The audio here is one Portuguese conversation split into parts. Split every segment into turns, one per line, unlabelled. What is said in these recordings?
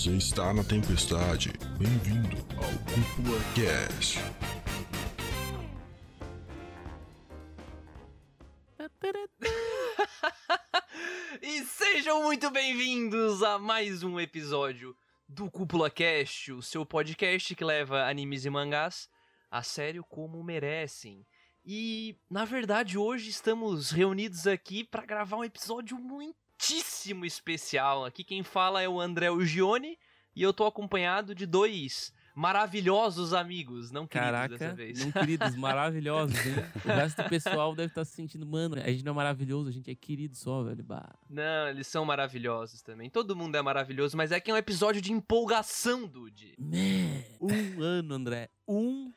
Você está na tempestade. Bem-vindo ao Cúpula Cast.
e sejam muito bem-vindos a mais um episódio do Cúpula Cast, o seu podcast que leva animes e mangás a sério como merecem. E, na verdade, hoje estamos reunidos aqui para gravar um episódio muitíssimo especial. Aqui quem fala é o André Ugione e eu tô acompanhado de dois maravilhosos amigos, não queridos
Caraca,
dessa vez.
não queridos, maravilhosos, hein? O resto do pessoal deve estar se sentindo, mano, a gente não é maravilhoso, a gente é querido só, velho. Bah.
Não, eles são maravilhosos também. Todo mundo é maravilhoso, mas é que é um episódio de empolgação, Dude.
Né? Um ano, André. Um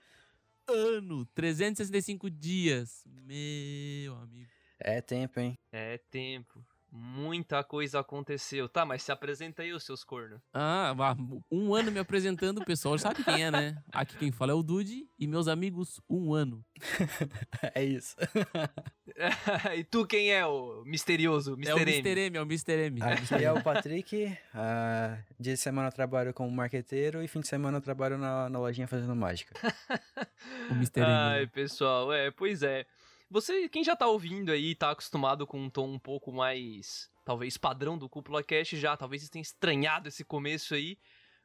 ano. 365 dias. Meu amigo.
É tempo, hein?
É tempo. Muita coisa aconteceu. Tá, mas se apresenta aí os seus cornos.
Ah, um ano me apresentando, o pessoal sabe quem é, né? Aqui quem fala é o Dude e meus amigos, um ano.
é isso.
e tu quem é o misterioso, Mr.
É o
M?
Mr. M, é o Mr. M.
Aqui é o Patrick. Dia de semana eu trabalho como marqueteiro e fim de semana eu trabalho na, na lojinha fazendo mágica.
o Mr. M.
Ai,
né?
pessoal, é, pois é. Você, quem já tá ouvindo aí, tá acostumado com um tom um pouco mais, talvez padrão do Cúpula Cast já, talvez tenham estranhado esse começo aí,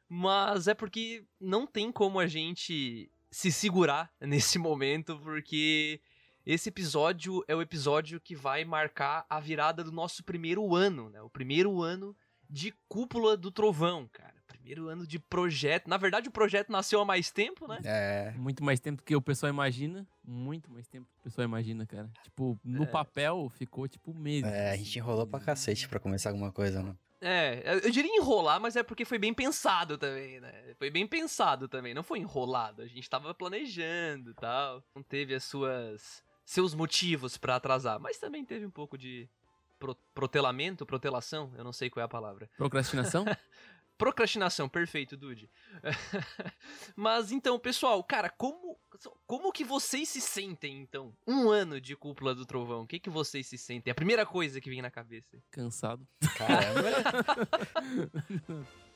mas é porque não tem como a gente se segurar nesse momento, porque esse episódio é o episódio que vai marcar a virada do nosso primeiro ano, né? O primeiro ano de Cúpula do Trovão, cara. Primeiro ano de projeto. Na verdade, o projeto nasceu há mais tempo, né?
É.
Muito mais tempo do que o pessoal imagina. Muito mais tempo do que o pessoal imagina, cara. Tipo, no
É.
papel ficou tipo meses.
É, a gente enrolou pra cacete pra começar alguma coisa, né?
É, eu diria enrolar, mas é porque foi bem pensado também, né? Foi bem pensado também, não foi enrolado. A gente tava planejando e tal. Não teve as suas. seus motivos pra atrasar, mas também teve um pouco de pro- protelamento, protelação, eu não sei qual é a palavra.
Procrastinação?
Procrastinação, perfeito, Dude. Mas então, pessoal, cara, como como que vocês se sentem então? Um ano de cúpula do trovão, o que que vocês se sentem? A primeira coisa que vem na cabeça.
Cansado.
Caramba.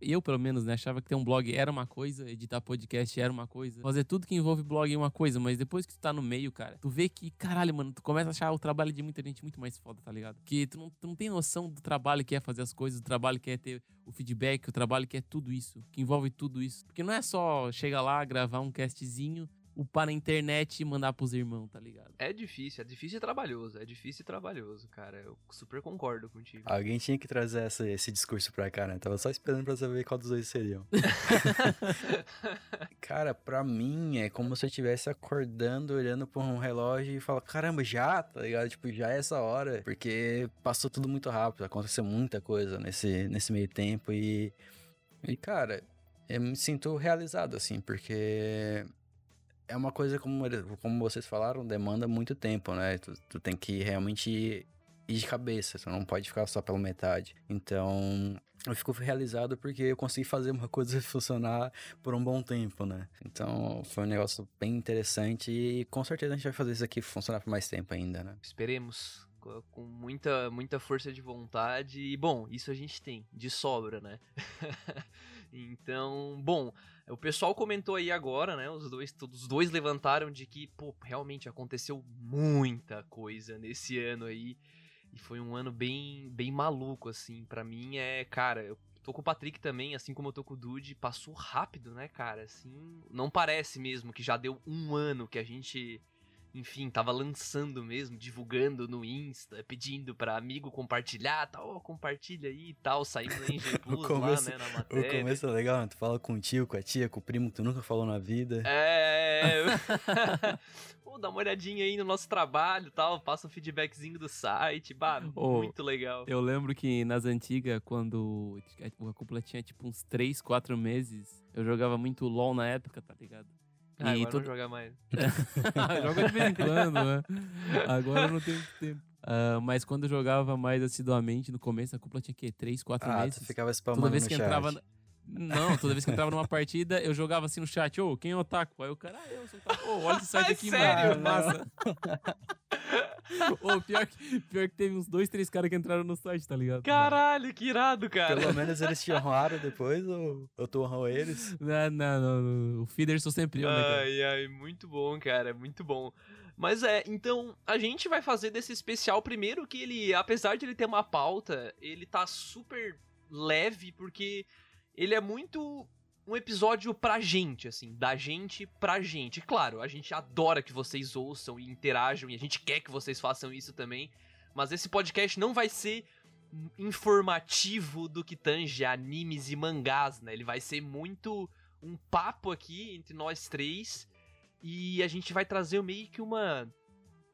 Eu, pelo menos, né, achava que ter um blog era uma coisa, editar podcast era uma coisa, fazer tudo que envolve blog é uma coisa, mas depois que tu tá no meio, cara, tu vê que, caralho, mano, tu começa a achar o trabalho de muita gente muito mais foda, tá ligado? Que tu não, tu não tem noção do trabalho que é fazer as coisas, do trabalho que é ter o feedback, o trabalho que é tudo isso, que envolve tudo isso. Porque não é só chegar lá, gravar um castzinho, upar na internet e mandar pros irmãos, tá ligado?
É difícil, é difícil e trabalhoso, é difícil e trabalhoso, cara. Eu super concordo contigo.
Alguém tinha que trazer essa- esse discurso pra cá, né? Tava só esperando pra saber qual dos dois seriam. Cara, pra mim é como se eu estivesse acordando, olhando pra um relógio e falando, caramba, já, tá ligado? Tipo, já é essa hora. Porque passou tudo muito rápido, aconteceu muita coisa nesse, nesse meio tempo e. E, cara, eu me sinto realizado, assim, porque. É uma coisa, como, como vocês falaram, demanda muito tempo, né? Tu, tu tem que realmente ir de cabeça, tu não pode ficar só pela metade. Então, eu fico realizado porque eu consegui fazer uma coisa funcionar por um bom tempo, né? Então, foi um negócio bem interessante e com certeza a gente vai fazer isso aqui funcionar por mais tempo ainda, né?
Esperemos. co- Com muita, muita força de vontade. E, bom, isso a gente tem, de sobra, né? então, bom, o pessoal comentou aí agora, né? Os dois, os dois levantaram de que, pô, realmente aconteceu muita coisa nesse ano aí. E foi um ano bem, bem maluco, assim. Pra mim é, cara, eu tô com o Patrick também, assim como eu tô com o Dude, passou rápido, né, cara? Assim, não parece mesmo que já deu um ano que a gente enfim, tava lançando mesmo, divulgando no Insta, pedindo pra amigo compartilhar, tal, ó, compartilha aí e tal, saindo na Engie Plus
começo-
lá, né, na
O
matéria.
começo é legal, né? Tu fala com o tio, com a tia, com o primo que tu nunca falou na vida.
É. Pô, dá uma olhadinha aí no nosso trabalho e tal, passa um feedbackzinho do site, bah,
Ô,
muito legal.
Eu lembro que nas antigas, quando a cúpula tinha tipo uns 3, 4 meses, eu jogava muito LOL na época, tá ligado?
Ah,
e
agora
todo-
não jogar mais.
Joga de vez em quando, né? Agora eu não tenho tempo. Ah, mas quando eu jogava mais assiduamente, no começo, a cúpula tinha o quê? 3, 4
Ah,
meses?
tu ficava spamando
Toda vez
no
que
chat.
entrava. na- Não, toda vez que eu entrava numa partida, eu jogava assim no chat, ô, quem é o Otaku? Aí o cara, ah, eu sou o Otaku. Ô, olha esse site aqui,
sério?
mano, massa. Ô, pior, que, pior que teve uns dois, três caras que entraram no site, tá ligado?
Caralho, que irado, cara.
Pelo menos eles te honraram depois ou, ou tu honrou eles?
Não, não, não, não. O feeder sou sempre eu, né, cara?
Ai, ai, muito bom, cara, muito bom. Mas é, então a gente vai fazer desse especial primeiro que ele, apesar de ele ter uma pauta, ele tá super leve porque ele é muito um episódio pra gente, assim, da gente pra gente. Claro, a gente adora que vocês ouçam e interajam e a gente quer que vocês façam isso também, mas esse podcast não vai ser informativo do que tange animes e mangás, né? Ele vai ser muito um papo aqui entre nós três e a gente vai trazer meio que uma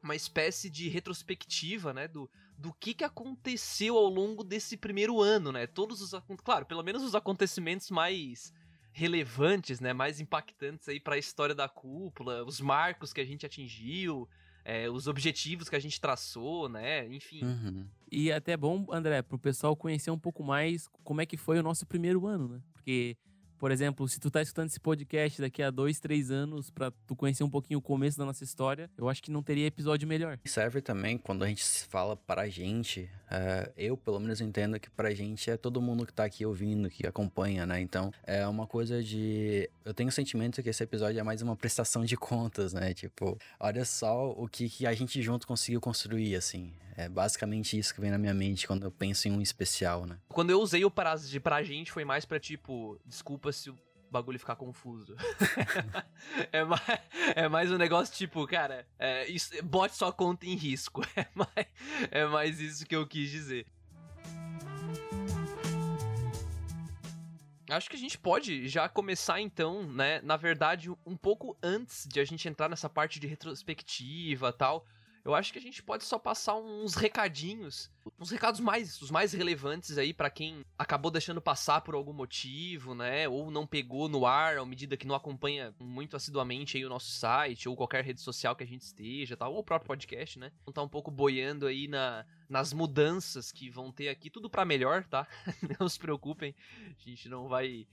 uma espécie de retrospectiva, né, do, do que, que aconteceu ao longo desse primeiro ano, né? Todos os claro, pelo menos os acontecimentos mais relevantes, né, mais impactantes aí para a história da cúpula, os marcos que a gente atingiu, é, os objetivos que a gente traçou, né, enfim.
Uhum.
E até é bom, André, pro pessoal conhecer um pouco mais como é que foi o nosso primeiro ano, né? Porque por exemplo, se tu tá escutando esse podcast daqui a dois, três anos pra tu conhecer um pouquinho o começo da nossa história, eu acho que não teria episódio melhor.
Serve também quando a gente fala pra gente, é, eu pelo menos entendo que pra gente é todo mundo que tá aqui ouvindo, que acompanha, né? Então é uma coisa de. Eu tenho o sentimento que esse episódio é mais uma prestação de contas, né? Tipo, olha só o que, que a gente junto conseguiu construir, assim. É basicamente isso que vem na minha mente quando eu penso em um especial, né?
Quando eu usei o pra, pra gente foi mais pra tipo, desculpa se o bagulho ficar confuso. é, mais, é mais um negócio tipo, cara, é, isso, bote sua conta em risco. É mais, é mais isso que eu quis dizer. Acho que a gente pode já começar então, né? Na verdade, um pouco antes de a gente entrar nessa parte de retrospectiva tal eu acho que a gente pode só passar uns recadinhos, uns recados mais, os mais relevantes aí para quem acabou deixando passar por algum motivo, né, ou não pegou no ar à medida que não acompanha muito assiduamente aí o nosso site ou qualquer rede social que a gente esteja, tal, ou o próprio podcast, né? Então tá um pouco boiando aí na, nas mudanças que vão ter aqui, tudo para melhor, tá? não se preocupem, a gente não vai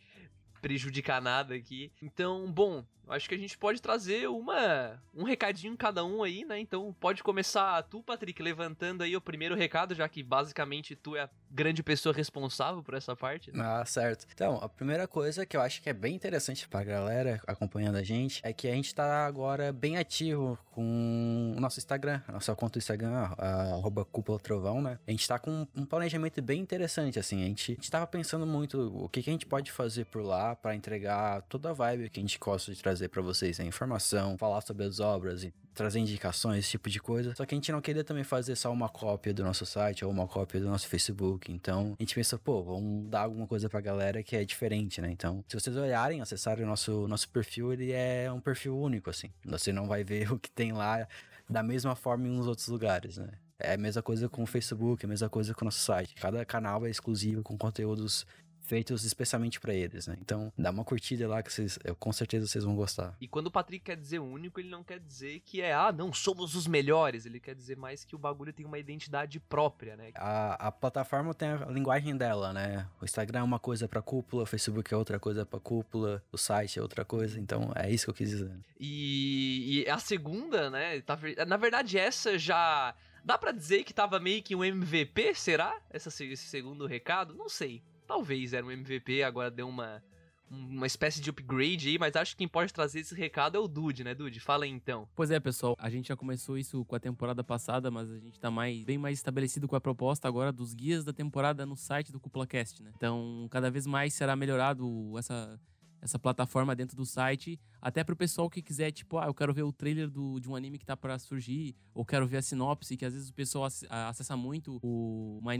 prejudicar nada aqui. Então, bom, acho que a gente pode trazer uma um recadinho cada um aí, né? Então, pode começar tu, Patrick, levantando aí o primeiro recado, já que basicamente tu é a grande pessoa responsável por essa parte.
Né? Ah, certo. Então, a primeira coisa que eu acho que é bem interessante pra galera acompanhando a gente é que a gente tá agora bem ativo com o nosso Instagram, a nossa conta do Instagram, arroba Cúpula Trovão, né? A gente tá com um planejamento bem interessante, assim. A gente, a gente tava pensando muito o que, que a gente pode fazer por lá para entregar toda a vibe que a gente gosta de trazer para vocês, a informação, falar sobre as obras e trazer indicações, esse tipo de coisa. Só que a gente não queria também fazer só uma cópia do nosso site ou uma cópia do nosso Facebook. Então, a gente pensou, pô, vamos dar alguma coisa pra galera que é diferente, né? Então, se vocês olharem, acessarem o nosso, nosso perfil, ele é um perfil único, assim. Você não vai ver o que tem lá da mesma forma em uns outros lugares, né? É a mesma coisa com o Facebook, é a mesma coisa com o nosso site. Cada canal é exclusivo com conteúdos feitos especialmente para eles, né? Então, dá uma curtida lá que vocês, eu, com certeza vocês vão gostar.
E quando o Patrick quer dizer único, ele não quer dizer que é, ah, não, somos os melhores. Ele quer dizer mais que o bagulho tem uma identidade própria, né?
A, a plataforma tem a linguagem dela, né? O Instagram é uma coisa pra cúpula, o Facebook é outra coisa pra cúpula, o site é outra coisa. Então, é isso que eu quis dizer.
E, e a segunda, né? Tá, na verdade, essa já. Dá para dizer que tava meio que um MVP, será? Essa, esse segundo recado? Não sei talvez era um MVP, agora deu uma, uma espécie de upgrade aí, mas acho que quem pode trazer esse recado é o Dude, né, Dude? Fala aí então.
Pois é, pessoal, a gente já começou isso com a temporada passada, mas a gente tá mais, bem mais estabelecido com a proposta agora dos guias da temporada no site do CúpulaCast, né? Então, cada vez mais será melhorado essa essa plataforma dentro do site, até pro pessoal que quiser, tipo, ah, eu quero ver o trailer do, de um anime que tá para surgir, ou quero ver a sinopse, que às vezes o pessoal acessa muito o My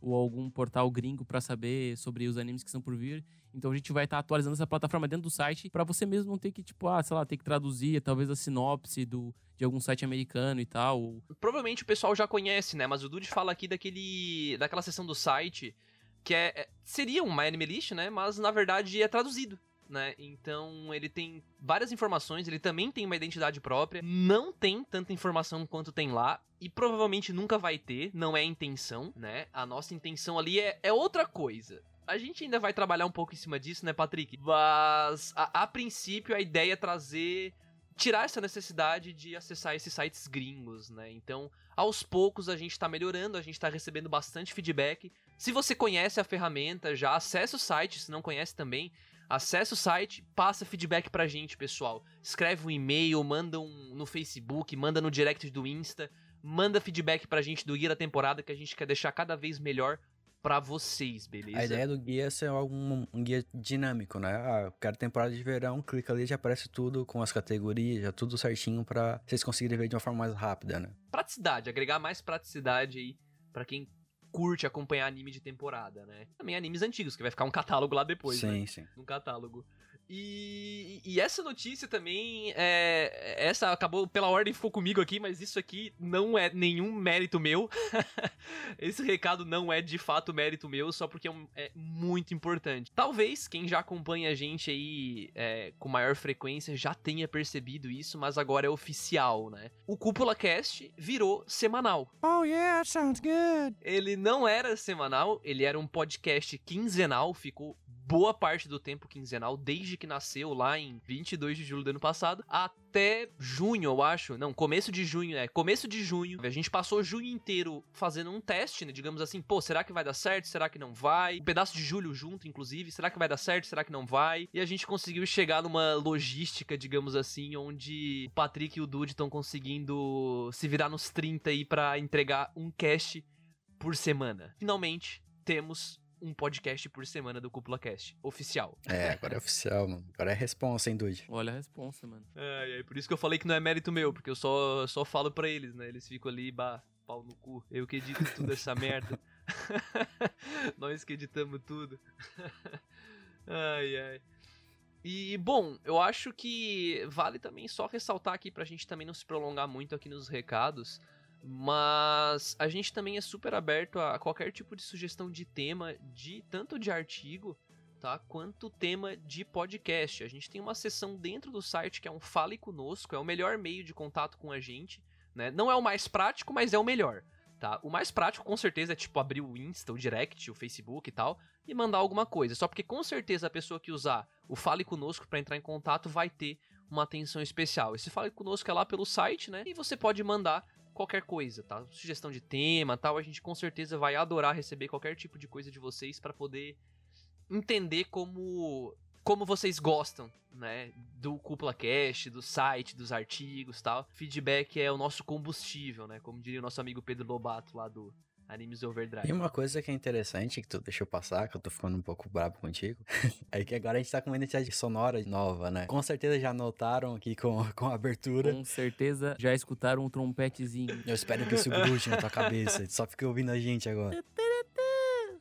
ou algum portal gringo para saber sobre os animes que estão por vir. Então a gente vai estar tá atualizando essa plataforma dentro do site para você mesmo não ter que, tipo, ah, sei lá, ter que traduzir talvez a sinopse do, de algum site americano e tal.
Provavelmente o pessoal já conhece, né? Mas o Dude fala aqui daquele daquela seção do site que é, é, seria um My Anime List, né? Mas na verdade é traduzido. Né? Então ele tem várias informações, ele também tem uma identidade própria, não tem tanta informação quanto tem lá e provavelmente nunca vai ter, não é a intenção, né? A nossa intenção ali é, é outra coisa. A gente ainda vai trabalhar um pouco em cima disso, né, Patrick? Mas a, a princípio a ideia é trazer tirar essa necessidade de acessar esses sites gringos, né? Então, aos poucos a gente tá melhorando, a gente tá recebendo bastante feedback. Se você conhece a ferramenta, já acessa o site, se não conhece também, acessa o site, passa feedback pra gente, pessoal. Escreve um e-mail, manda um no Facebook, manda no direct do Insta, manda feedback pra gente do guia da temporada que a gente quer deixar cada vez melhor pra vocês, beleza?
A ideia do guia é ser algum, um guia dinâmico, né? Ah, eu quero temporada de verão, clica ali já aparece tudo com as categorias, já tudo certinho pra vocês conseguirem ver de uma forma mais rápida, né?
Praticidade, agregar mais praticidade aí pra quem curte acompanhar anime de temporada, né? Também animes antigos, que vai ficar um catálogo lá depois, né?
sim, sim.
no catálogo. E, e essa notícia também, é, essa acabou pela ordem ficou comigo aqui, mas isso aqui não é nenhum mérito meu. Esse recado não é de fato mérito meu, só porque é, um- é muito importante. Talvez quem já acompanha a gente aí é, com maior frequência já tenha percebido isso, mas agora é oficial, né? O Cúpula Cast virou semanal.
Oh yeah, sounds good.
Ele não era semanal, ele era um podcast quinzenal, ficou boa parte do tempo quinzenal, desde que nasceu lá em 22 de julho do ano passado, até junho, eu acho. Não, começo de junho, é, começo de junho. A gente passou junho inteiro fazendo um teste, né, digamos assim, pô, será que vai dar certo? Será que não vai? Um pedaço de julho junto, inclusive, será que vai dar certo? Será que não vai? E a gente conseguiu chegar numa logística, digamos assim, onde o Patrick e o Dude estão conseguindo se virar nos 30 aí pra entregar um cast por semana. Finalmente, temos um podcast por semana do Cúpula Cast, oficial.
É, agora é oficial, mano. Agora é responsa, hein, Dude?
Olha a responsa, mano.
Ai, ai, por isso que eu falei que não é mérito meu, porque eu só, só falo pra eles, né? Eles ficam ali, bah, pau no cu. Eu que edito tudo essa merda. Nós que editamos tudo. ai, ai. E, bom, eu acho que vale também só ressaltar aqui pra gente também não se prolongar muito aqui nos recados, mas a gente também é super aberto a qualquer tipo de sugestão de tema, de tanto de artigo, tá, quanto tema de podcast. A gente tem uma seção dentro do site que é um Fale Conosco, é o melhor meio de contato com a gente, né? Não é o mais prático, mas é o melhor. Tá? O mais prático, com certeza, é tipo abrir o Insta, o Direct, o Facebook e tal, e mandar alguma coisa. Só porque com certeza a pessoa que usar o Fale Conosco para entrar em contato vai ter uma atenção especial. Esse Fale Conosco é lá pelo site, né? E você pode mandar qualquer coisa, tá? Sugestão de tema, tal, a gente com certeza vai adorar receber qualquer tipo de coisa de vocês para poder entender como como vocês gostam, né, do Cúpula Cast, do site, dos artigos, tal. Feedback é o nosso combustível, né? Como diria o nosso amigo Pedro Lobato lá do Animes Overdrive.
E uma coisa que é interessante, que tu deixou passar, que eu tô ficando um pouco brabo contigo, é que agora a gente tá com uma identidade sonora nova, né? Com certeza já notaram aqui com, com a abertura.
Com certeza já escutaram um trompetezinho.
Eu espero que isso grude na tua cabeça. Só fica ouvindo a gente agora.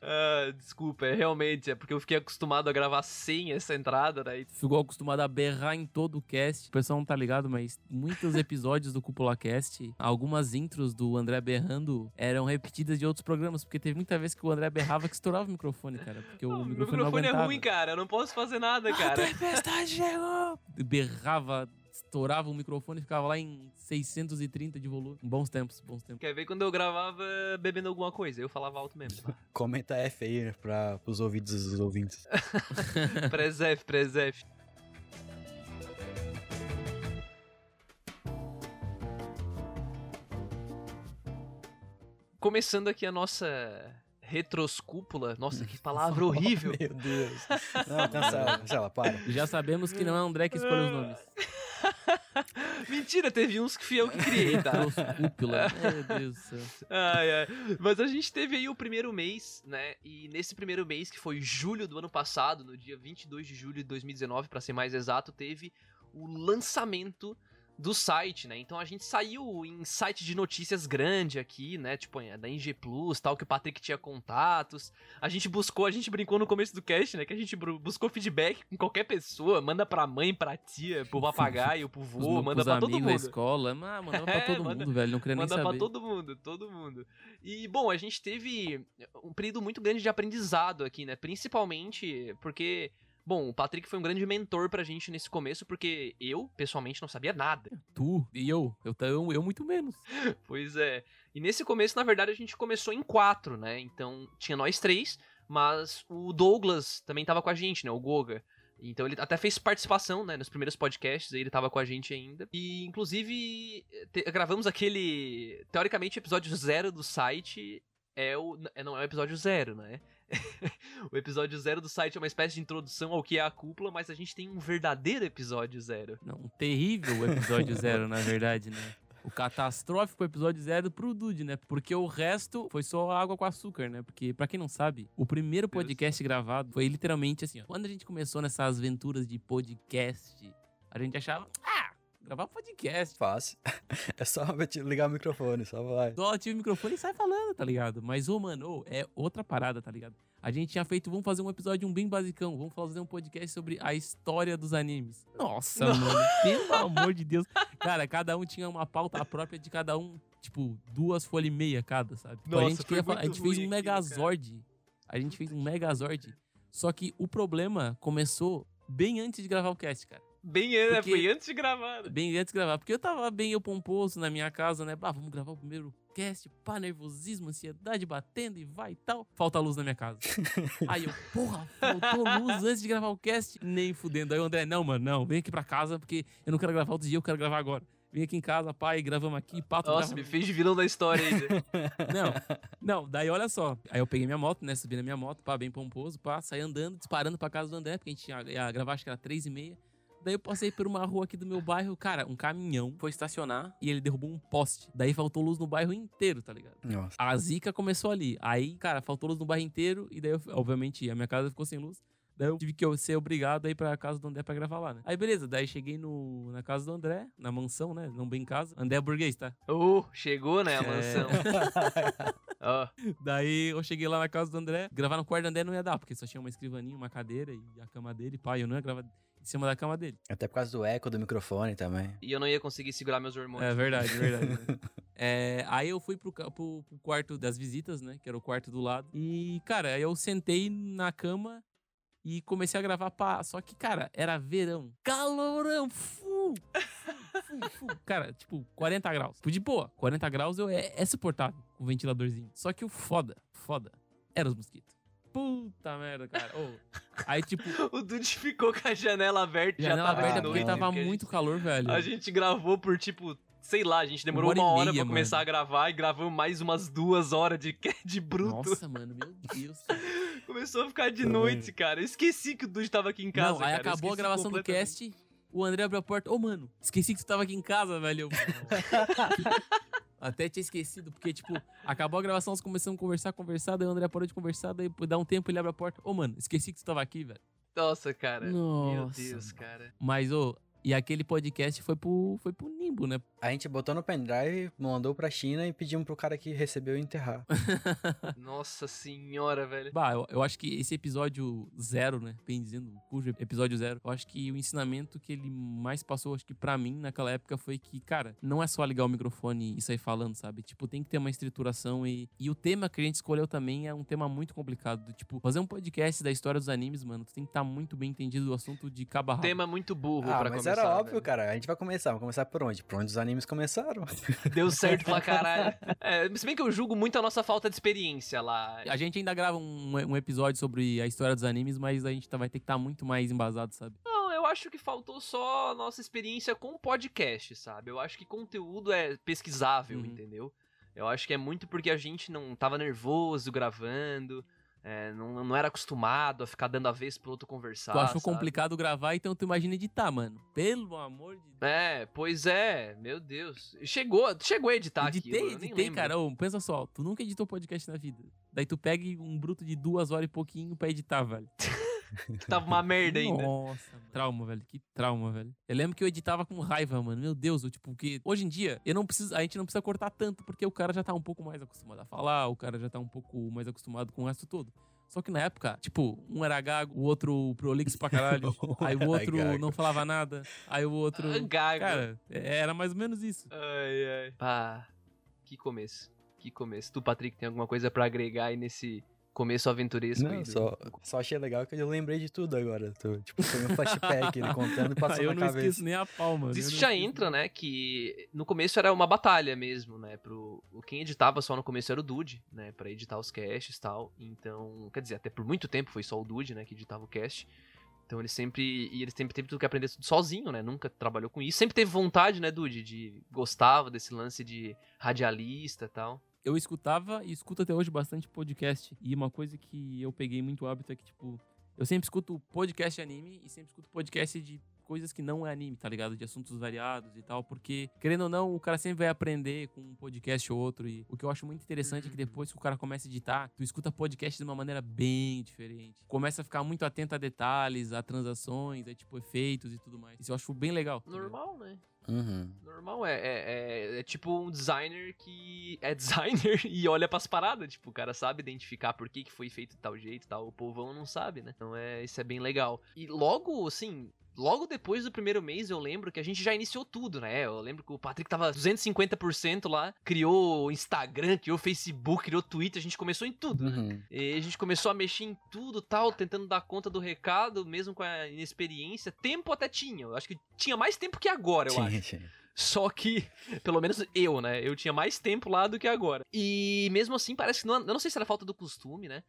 Ah, desculpa, é realmente, é porque eu fiquei acostumado a gravar sem essa entrada, né?
Ficou acostumado a berrar em todo o cast. O pessoal não tá ligado, mas muitos episódios do Cúpula Cast, algumas intros do André berrando eram repetidas de outros programas, porque teve muita vez que o André berrava que estourava o microfone, cara. Porque o
Meu
microfone,
microfone
não
é ruim, cara, eu não posso fazer nada, cara.
tempestade chegou! Berrava, estourava o microfone e ficava lá em 630 de volume. Bons tempos, bons tempos.
Quer ver quando eu gravava bebendo alguma coisa? Eu falava alto mesmo.
Comenta F aí, né, pra, pros ouvidos dos ouvintes.
Presef, presef. Começando aqui a nossa retroscúpula. Nossa, que palavra horrível.
Meu Deus. Não, cancela, cancela, para.
Já sabemos que não é o André que escolhe os nomes.
Mentira, teve uns que fui eu que criei, tá?
Retroscúpula. Meu Deus do céu.
Ai, ai. Mas a gente teve aí o primeiro mês, né? E nesse primeiro mês, que foi julho do ano passado, no dia 22 de julho de 2019, pra ser mais exato, teve o lançamento do site, né? Então a gente saiu em site de notícias grande aqui, né? Tipo, da NG Plus, tal, que o Patrick tinha contatos. A gente buscou, a gente brincou no começo do cast, né? Que a gente buscou feedback com qualquer pessoa, manda pra mãe, pra tia, pro papagaio, pro vô, manda
pros
pra todo mundo.
escola. Mas mandava pra
É,
todo
manda-
mundo, velho. Não queria nem
Manda
saber.
pra todo mundo, todo mundo. E, bom, a gente teve um período muito grande de aprendizado aqui, né? Principalmente porque, bom, o Patrick foi um grande mentor pra gente nesse começo, porque eu, pessoalmente, não sabia nada.
Tu e eu. Eu, eu, eu muito menos.
Pois é. E nesse começo, na verdade, a gente começou em quatro, né? Então, tinha nós três, mas o Douglas também tava com a gente, né? O Goga. Então ele até fez participação, né, nos primeiros podcasts, aí ele tava com a gente ainda. E inclusive te- gravamos aquele teoricamente episódio zero do site é o é- não é o episódio zero, né? o episódio zero do site é uma espécie de introdução ao que é a cúpula, mas a gente tem um verdadeiro episódio zero.
Não, um terrível episódio zero, na verdade, né? O catastrófico episódio zero pro Dude, né? Porque o resto foi só água com açúcar, né? Porque, pra quem não sabe, o primeiro
Deus.
podcast gravado foi literalmente assim, ó. Quando a gente começou nessas aventuras de podcast, a gente achava, ah, gravar podcast.
Fácil. É só ligar o microfone, só vai.
Só ativa o microfone e sai falando, tá ligado? Mas, ô, mano, ô, é outra parada, tá ligado? A gente tinha feito, vamos fazer um episódio um bem basicão, vamos fazer um podcast sobre a história dos animes. Nossa, mano, pelo amor de Deus. Cara, cada um tinha uma pauta própria de cada um, tipo, duas folhas e meia cada, sabe? Tipo, a
Nossa,
gente,
foi
queria falar- a gente fez um
aquilo.
Megazord. A gente fez um Megazord. Só que o problema começou bem antes de gravar o cast, cara.
Bem, né?
Porque-
Foi antes de gravar. né?
Bem antes de gravar. Porque eu tava bem eu pomposo na minha casa, né? Bah, vamos gravar o primeiro cast, pá, nervosismo, ansiedade batendo e vai e tal. Falta luz na minha casa. Aí eu, porra, faltou luz antes de gravar o cast? Nem fudendo. Aí o André, não, mano, não, vem aqui pra casa porque eu não quero gravar outro dia, eu quero gravar agora. Vem aqui em casa, pai, gravamos aqui, pato
Nossa, me fez de vilão da história ainda.
Não, não, daí olha só. Aí eu peguei minha moto, né? Subi na minha moto, pá, bem pomposo, pá, saí andando, disparando pra casa do André, porque a gente ia, ia gravar, acho que era três e meia. Daí eu passei por uma rua aqui do meu bairro, cara, um caminhão foi estacionar e ele derrubou um poste. Daí faltou luz no bairro inteiro, tá ligado?
Nossa.
A zica começou ali. Aí, cara, faltou luz no bairro inteiro e daí, eu, obviamente, a minha casa ficou sem luz. Daí eu tive que ser obrigado a ir pra casa do André pra gravar lá, né? Aí, beleza. Daí cheguei no, na casa do André, na mansão, né? Não bem em casa. André é burguês, tá?
Oh, chegou, né, a
É.
mansão. Ó,
Daí eu cheguei lá na casa do André. Gravar no quarto do André não ia dar, porque só tinha uma escrivaninha, uma cadeira e a cama dele. Pai, eu não ia gravar em cima da cama dele.
Até por causa do eco do microfone também.
e eu não ia conseguir segurar meus hormônios.
É verdade, é verdade. né? É, aí eu fui pro, pro- pro quarto das visitas, né? Que era o quarto do lado. E, cara, aí eu sentei na cama e comecei a gravar pá. Só que, cara, era verão. Calorão! Fu! Fu, fu. Cara, tipo, 40 graus. Tipo, de boa. 40 graus eu, é, é suportável com o ventiladorzinho. Só que o foda, foda, era os mosquitos. Puta merda, cara. Ô, aí, tipo,
O Dude ficou com a janela aberta. já
janela
tava de
aberta
noite,
porque tava
porque
muito
gente-
calor, velho.
A gente gravou por tipo, sei lá, a gente demorou
hora
uma hora,
meia,
pra começar
mano.
a gravar e gravamos mais umas duas horas de, de bruto.
Nossa, mano, meu Deus.
Começou a ficar de
Também.
noite, cara. Eu esqueci que o Dude tava aqui em casa.
Não, aí
cara.
Acabou a gravação do cast, o André abriu a porta. Ô, mano, esqueci que tu tava aqui em casa, velho. Até tinha esquecido, porque, tipo, acabou a gravação, nós começamos a conversar, conversar, daí o André parou de conversar, daí dá um tempo ele abre a porta. Ô, mano, esqueci que tu tava aqui, velho.
Nossa, cara. Meu
Nossa.
Deus,
mano.
cara.
Mas, ô, e aquele podcast foi pro, foi pro Nimbo, né?
A gente botou no pendrive, mandou pra China e pedimos pro cara que recebeu enterrar.
Nossa senhora, velho.
Bah, eu, eu acho que esse episódio zero, né? Bem dizendo, cujo episódio zero, eu acho que o ensinamento que ele mais passou, acho que pra mim, naquela época, foi que, cara, não é só ligar o microfone e sair falando, sabe? Tipo, tem que ter uma estruturação e, e o tema que a gente escolheu também é um tema muito complicado. do Tipo, fazer um podcast da história dos animes, mano, tu tem que estar muito bem entendido do assunto de cabo a rabo.
Tema muito burro
Ah,
pra
mas
começar.
Era óbvio,
velho.
cara. A gente vai começar. Vamos começar por onde? Por onde os animes começaram.
Deu certo pra caralho. É, se bem que eu julgo muito a nossa falta de experiência lá.
A gente ainda grava um, um episódio sobre a história dos animes, mas a gente tá- vai ter que estar muito mais embasado, sabe?
Não, eu acho que faltou só a nossa experiência com podcast, sabe? Eu acho que conteúdo é pesquisável,
Uhum.
entendeu? Eu acho que é muito porque a gente não tava nervoso gravando, é, não, não era acostumado a ficar dando a vez pro outro conversar.
tu achou
sabe?
complicado gravar, então tu imagina editar, mano. Pelo amor de Deus.
É, pois é, meu Deus. Chegou, chegou a editar
editei,
aquilo,
editei,
lembro.
cara. Ô, pensa só, tu nunca editou podcast na vida. Daí tu pega um bruto de duas horas e pouquinho pra editar, velho.
Que tava uma merda ainda.
Nossa, mano. trauma, velho. Que trauma, velho. Eu lembro que eu editava com raiva, mano. Meu Deus, eu, tipo, porque hoje em dia eu não preciso, a gente não precisa cortar tanto porque o cara já tá um pouco mais acostumado a falar, o cara já tá um pouco mais acostumado com o resto todo. Só que na época, tipo, um era gago, o outro prolixo pra caralho, aí o outro
gago.
não falava nada, aí o outro.
Ah, gago.
Cara, era mais ou menos isso.
Ai, ai. Pá, que começo. Que começo. Tu, Patrick, tem alguma coisa pra agregar aí nesse começo aventuresco?
Não, só, só achei legal que eu lembrei de tudo agora. Tô, tipo, foi um flashback, ele contando e passando
Aí eu
na
não
cabeça.
esqueço nem a palma.
Isso já
esqueço
entra, né? Que no começo era uma batalha mesmo, né? Pro, o- quem editava só no começo era o Dude, né? Pra editar os casts e tal. Então, quer dizer, até por muito tempo foi só o Dude, né? Que editava o cast. Então ele sempre. E ele sempre teve tudo que aprender tudo sozinho, né? Nunca trabalhou com isso. Sempre teve vontade, né, Dude? De. Gostava desse lance de radialista e tal.
Eu escutava e escuto até hoje bastante podcast. E uma coisa que eu peguei muito hábito é que, tipo, eu sempre escuto podcast de anime e sempre escuto podcast de coisas que não é anime, tá ligado? De assuntos variados e tal, porque, querendo ou não, o cara sempre vai aprender com um podcast ou outro. E o que eu acho muito interessante é que depois que o cara começa a editar, tu escuta podcast de uma maneira bem diferente. Começa a ficar muito atento a detalhes, a transações, a tipo efeitos e tudo mais. Isso eu acho bem legal. tá?
Normal, né?
Uhum.
Normal, é, é, é, é tipo um designer que é designer e olha pras paradas. Tipo, o cara sabe identificar por que, que foi feito de tal jeito e tal. O povão não sabe, né? Então é, isso é bem legal. E logo, assim, logo depois do primeiro mês, eu lembro que a gente já iniciou tudo, né? Eu lembro que o Patrick tava 250% lá, criou o Instagram, criou o Facebook, criou o Twitter, a gente começou em tudo, né?
Uhum.
E a gente começou a mexer em tudo tal, tentando dar conta do recado, mesmo com a inexperiência. Tempo até tinha. Eu acho que tinha mais tempo que agora, eu acho.
Tinha, tinha.
Só que, pelo menos eu, né? Eu tinha mais tempo lá do que agora. E mesmo assim, parece que não. Eu não sei se era falta do costume, né?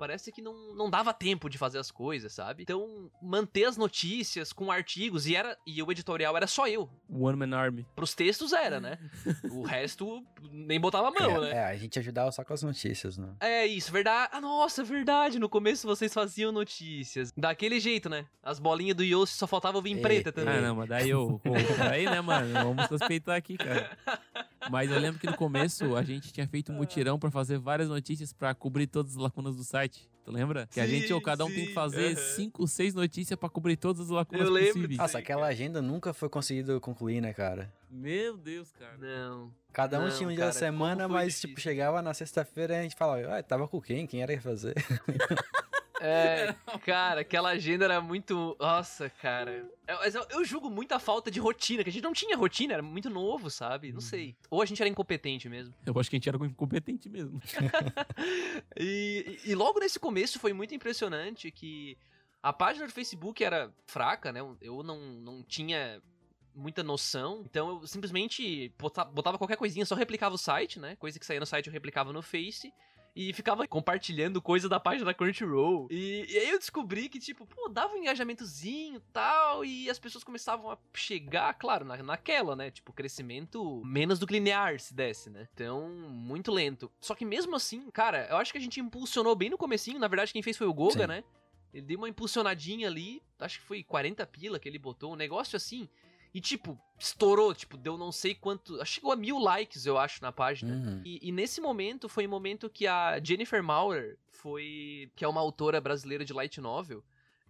Parece que não, não dava tempo de fazer as coisas, sabe? Então, manter as notícias com artigos, e era e o editorial era só eu.
One Man Army.
Pros textos era, né? O resto nem botava a mão,
é,
né?
é, a gente ajudava só com as notícias, né?
É isso, verdade. Ah, nossa, verdade. No começo vocês faziam notícias. Daquele jeito, né? As bolinhas do Yoshi só faltava vir
É,
preta também.
Ah, não, mas daí eu. pô, Daí, né, mano? Vamos suspeitar aqui, cara. Mas eu lembro que no começo a gente tinha feito um mutirão pra fazer várias notícias pra cobrir todas as lacunas do site. Tu lembra? Que a gente,
Sim,
ou cada um tem
sim,
que fazer
aham.
cinco, seis notícias pra cobrir todas as lacunas
Eu lembro
possíveis.
Nossa, aquela agenda nunca foi conseguido concluir, né, cara?
Meu Deus, cara.
Não.
Cada um
Não,
tinha um dia da semana, mas,
difícil.
tipo, chegava na sexta-feira e a gente falava, ah, tava com quem? Quem era que ia fazer?
É, cara, aquela agenda era muito. Nossa, cara. Eu, mas eu, eu julgo muito a falta de rotina, que a gente não tinha rotina, era muito novo, sabe? Não sei. Ou a gente era incompetente mesmo.
Eu acho que a gente era incompetente mesmo.
E, e logo nesse começo foi muito impressionante que a página do Facebook era fraca, né? Eu não, não tinha muita noção. Então eu simplesmente bota- botava qualquer coisinha, só replicava o site, né? Coisa que saía no site eu replicava no Face. E ficava compartilhando coisa da página da Crunchyroll. E, e aí eu descobri que, tipo, pô, dava um engajamentozinho e tal. E as pessoas começavam a chegar, claro, na, naquela, né? Tipo, crescimento menos do que linear se desse, né? Então, muito lento. Só que mesmo assim, cara, eu acho que a gente impulsionou bem no comecinho. Na verdade, quem fez foi o Goga,
Sim.
né? Ele deu uma impulsionadinha ali. Acho que foi 40 pila que ele botou. Um negócio assim. E, tipo, estourou. Tipo, deu não sei quanto. Chegou a mil likes, eu acho, na página.
Uhum.
E, e nesse momento foi o momento que a Jennifer Maurer foi. que é uma autora brasileira de light novel.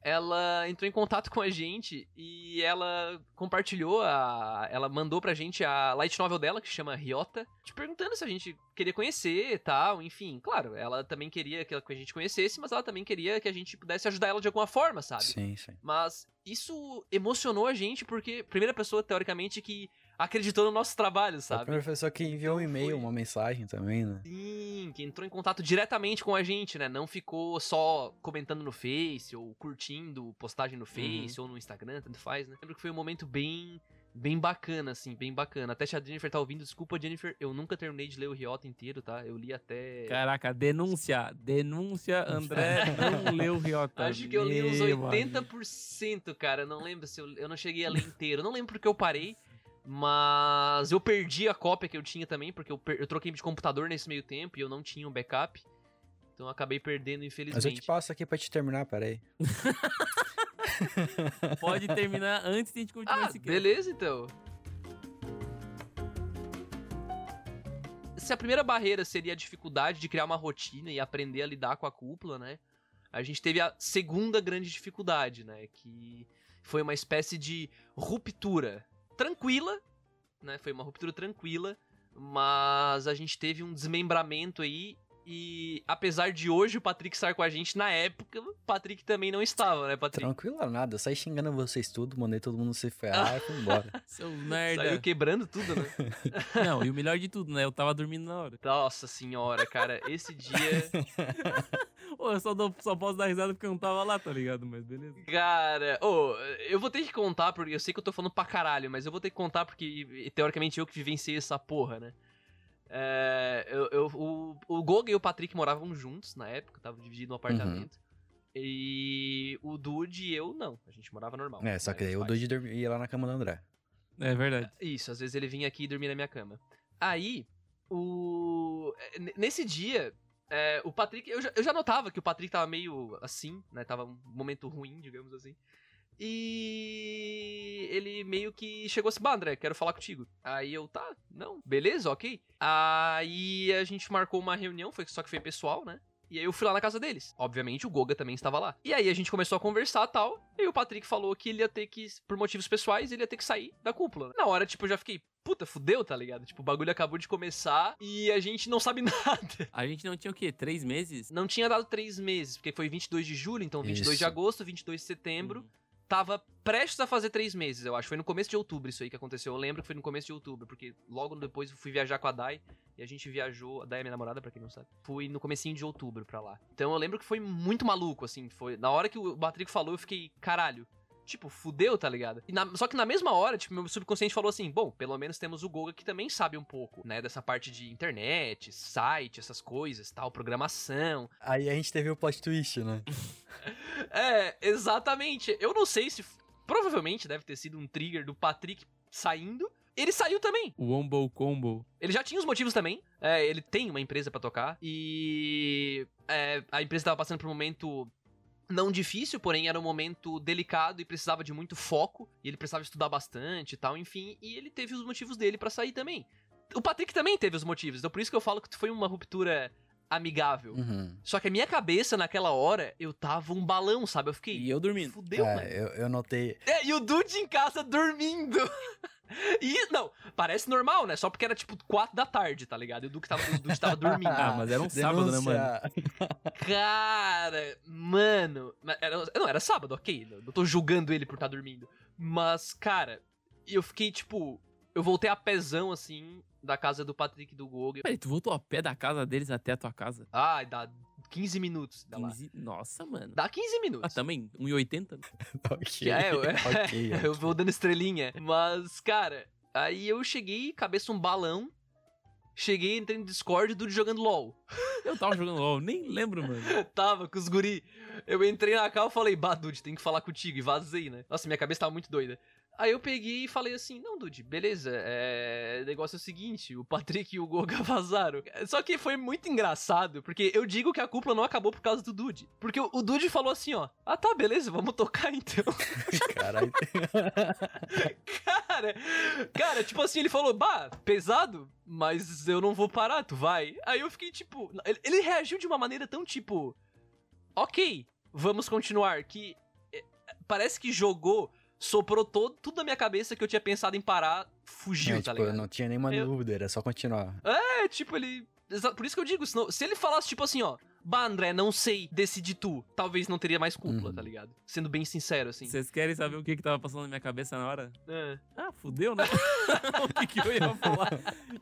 Ela entrou em contato com a gente e ela compartilhou a. Ela mandou pra gente a light novel dela, que chama Ryota, te perguntando se a gente queria conhecer e tal. Enfim, claro, ela também queria que a gente conhecesse, mas ela também queria que a gente pudesse ajudar ela de alguma forma, sabe?
Sim, sim.
Mas isso emocionou a gente porque, primeira pessoa, teoricamente, que acreditou no nosso trabalho,
Foi a
sabe?
primeira pessoa que enviou um
Então
e-mail,
foi-
uma mensagem também, né?
Sim, que entrou em contato diretamente com a gente, né? Não ficou só comentando no Face ou curtindo postagem no Face ou no Instagram, tanto faz, né? Lembro que foi um momento bem bem bacana, assim, bem bacana. Até se a Jennifer tá ouvindo, desculpa, Jennifer, eu nunca terminei de ler o Ryota inteiro, tá? Eu li até...
Caraca, denúncia. Denúncia, André não leu Ryota.
Acho que eu li uns
Meu amigo.
80%, cara. Não lembro se eu, eu não cheguei a ler inteiro. Não lembro porque eu parei. Mas eu perdi a cópia que eu tinha também, porque eu, per- eu troquei de computador nesse meio tempo e eu não tinha um backup. Então eu acabei perdendo,
Mas eu
infelizmente.
te passo aqui pra te terminar, peraí.
Pode terminar antes de a gente continuar
Ah,
esse cast.
beleza então. Se a primeira barreira seria a dificuldade de criar uma rotina e aprender a lidar com a cúpula, né? A gente teve a segunda grande dificuldade, né? Que foi uma espécie de ruptura tranquila, né? Foi uma ruptura tranquila, mas a gente teve um desmembramento aí. E apesar de hoje o Patrick estar com a gente, na época o Patrick também não estava, né, Patrick?
Tranquilo, nada. Eu saí xingando vocês tudo, mandei todo mundo se ferrar e fui embora.
Seu merda.
Saiu quebrando tudo, né?
Não, e o melhor de tudo, né? Eu tava dormindo na hora.
Nossa senhora, cara, esse dia.
Pô, eu só, dou- só posso dar risada porque eu não tava lá, tá ligado? Mas beleza.
Cara, ô, eu vou ter que contar, porque eu sei que eu tô falando pra caralho, mas eu vou ter que contar porque, teoricamente, eu que vivenciei essa porra, né? É, eu, eu- o, o Goga e o Patrick moravam juntos na época, estavam divididos no apartamento. E o Dude e eu, não. A gente morava normal.
É, só que
Mas
aí o Dude dormia- ia lá na cama do André.
É verdade.
Isso, às vezes ele vinha aqui e dormia na minha cama. Aí, o. é, n- Nesse dia, é, o Patrick. Eu já, eu já notava que o Patrick tava meio assim, né? Tava um momento ruim, digamos assim. E ele meio que chegou assim, bah, André, quero falar contigo. Aí eu, tá, não, beleza, ok. Aí a gente marcou uma reunião, foi só que foi pessoal, né? E aí eu fui lá na casa deles. Obviamente o Goga também estava lá. E aí a gente começou a conversar e tal. E o Patrick falou que ele ia ter que, por motivos pessoais, ele ia ter que sair da cúpula. Na hora, tipo, eu já fiquei, puta, fudeu, tá ligado? Tipo, o bagulho acabou de começar e a gente não sabe nada.
A gente não tinha o quê? Três meses?
Não tinha dado três meses, porque foi 22 de julho, então 22 de
Isso.
agosto, 22 de setembro. Tava prestes a fazer três meses, eu acho. Foi no começo de outubro isso aí que aconteceu. Eu lembro que foi no começo de outubro, porque logo depois eu fui viajar com a Dai. E a gente viajou. A Dai é minha namorada, pra quem não sabe. Fui no comecinho de outubro pra lá. Então eu lembro que foi muito maluco, assim. Foi. Na hora que o Patrick falou, eu fiquei, caralho. Tipo, fudeu, tá ligado? E na- só que na mesma hora, tipo, meu subconsciente falou assim: bom, pelo menos temos o Goga que também sabe um pouco, né? Dessa parte de internet, site, essas coisas, tal, programação.
Aí a gente teve o plot twist, né?
É, exatamente. Eu não sei se. Provavelmente deve ter sido um trigger do Patrick saindo. Ele saiu também.
O Wombo Combo.
Ele já tinha os motivos também. É, ele tem uma empresa pra tocar. E. é, a empresa tava passando por um momento. Não difícil, porém era um momento delicado e precisava de muito foco. E ele precisava estudar bastante e tal, enfim. E ele teve os motivos dele pra sair também. O Patrick também teve os motivos. Então por isso que eu falo que foi uma ruptura amigável.
Uhum.
Só que a minha cabeça, naquela hora, eu tava um balão, sabe? Eu fiquei.
E eu dormindo.
Fudeu,
Cara,
mano.
eu, eu notei.
É, e o Dude em casa dormindo. E, não, parece normal, né? Só porque era tipo 4 da tarde, tá ligado? E o Dude tava, o Dude tava dormindo.
Ah, mas era um sábado, né, mano?
Cara, mano. Era, não, era sábado, ok. Não tô julgando ele por estar dormindo. Mas, cara, eu fiquei tipo. Eu voltei a pezão, assim, da casa do Patrick e do Goga.
Peraí, tu voltou a pé da casa deles até a tua casa?
Ai, dá 15 minutos. Dá, lá.
15... Nossa, mano.
dá 15
Ah,
minutos.
também? 1,80? né?
ok.
É, eu,
ok.
eu vou dando estrelinha. Mas, cara, aí eu cheguei, cabeça um balão. Cheguei, entrei no Discord, Dude jogando LOL.
Eu tava jogando LOL, nem lembro, mano.
Tava com os guri. Eu entrei na cal e falei, bah, Dude, tem que falar contigo. E vazei, né? Nossa, minha cabeça tava muito doida. Aí eu peguei e falei assim, não, Dude, beleza, é... o negócio é o seguinte, o Patrick e o Goga vazaram. Só que foi muito engraçado, porque eu digo que a cúpula não acabou por causa do Dude. Porque o o Dude falou assim, ó, ah tá, beleza, vamos tocar então.
Caralho.
Cara, cara, tipo assim, ele falou, bah, pesado, mas eu não vou parar, tu vai. Aí eu fiquei tipo, ele, ele reagiu de uma maneira tão tipo, ok, vamos continuar, que eh, parece que jogou, soprou todo, tudo na minha cabeça que eu tinha pensado em parar, fugiu,
É,
tá
tipo, eu
ligado?
não tinha nenhuma
Eu-
dúvida, era só continuar.
É, tipo, ele. Por isso que eu digo, senão- se ele falasse, tipo assim, ó, bah, André, não sei, decide tu, talvez não teria mais cúpula,
Uhum.
tá ligado? Sendo bem sincero, assim.
Vocês querem saber o que que tava passando na minha cabeça na hora?
É.
Ah, fudeu, né? o que que eu ia falar?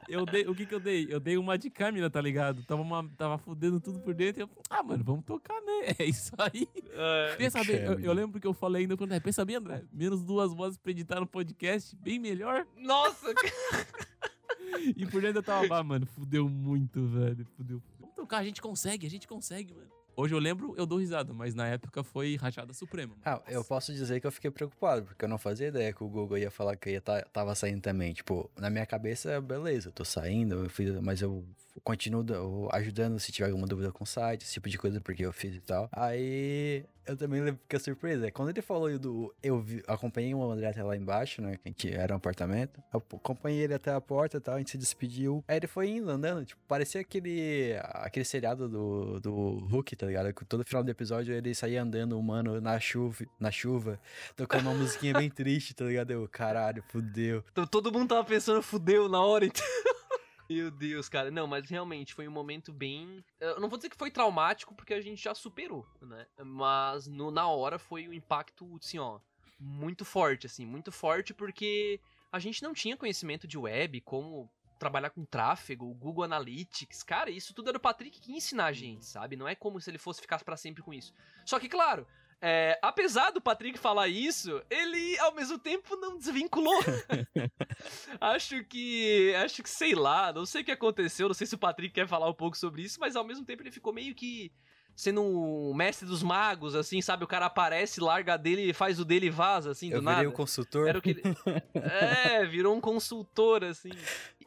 Eu dei, o que que eu dei? Eu dei uma de câmera, tá ligado? Tava, uma, tava fudendo tudo por dentro e eu... Ah, mano, vamos tocar, né? É isso aí.
É.
Pensa bem, eu, eu lembro que eu falei ainda pro André, pensa bem, André, menos duas vozes pra editar no podcast, bem melhor.
Nossa,
E por dentro eu tava, ah, mano, fudeu muito, velho, fudeu. Vamos tocar, a gente consegue, a gente consegue, mano. Hoje eu lembro, eu dou risada, mas na época foi rachada suprema. mano.
Ah, eu posso dizer que eu fiquei preocupado, porque eu não fazia ideia que o Google ia falar que eu ia tá, tava saindo também. Tipo, na minha cabeça, beleza, eu tô saindo, eu fiz, mas eu continuo ajudando se tiver alguma dúvida com o site, esse tipo de coisa, porque eu fiz e tal. Aí eu também lembro que a surpresa é quando ele falou do. Eu vi- acompanhei o André até lá embaixo, né? Que era um apartamento. Eu acompanhei ele até a porta e tal, a gente se despediu. Aí ele foi indo, andando. Tipo, parecia aquele. aquele seriado do, do Hulk, tá ligado? Que todo final do episódio ele saía andando, humano, na chuva, na chuva, tocando uma musiquinha bem triste, tá ligado? Eu, caralho, fudeu.
Então, todo mundo tava pensando, fudeu na hora, então. Meu Deus, cara. Não, mas realmente foi um momento bem. Eu não vou dizer que foi traumático, porque a gente já superou, né? Mas no, na hora foi um impacto, assim, ó, muito forte, assim, muito forte, porque a gente não tinha conhecimento de web, como trabalhar com tráfego, Google Analytics. Cara, isso tudo era o Patrick que ia ensinar a gente, sabe? Não é como se ele fosse ficar pra sempre com isso. Só que, claro. É, apesar do Patrick falar isso, ele ao mesmo tempo não desvinculou acho que. Acho que, sei lá, não sei o que aconteceu. Não sei se o Patrick quer falar um pouco sobre isso, mas ao mesmo tempo ele ficou meio que sendo um mestre dos magos, assim, sabe? O cara aparece, larga dele, faz o dele e vaza, assim, do
Eu
nada.
virei o consultor.
Era o que ele... É, virou um consultor, assim.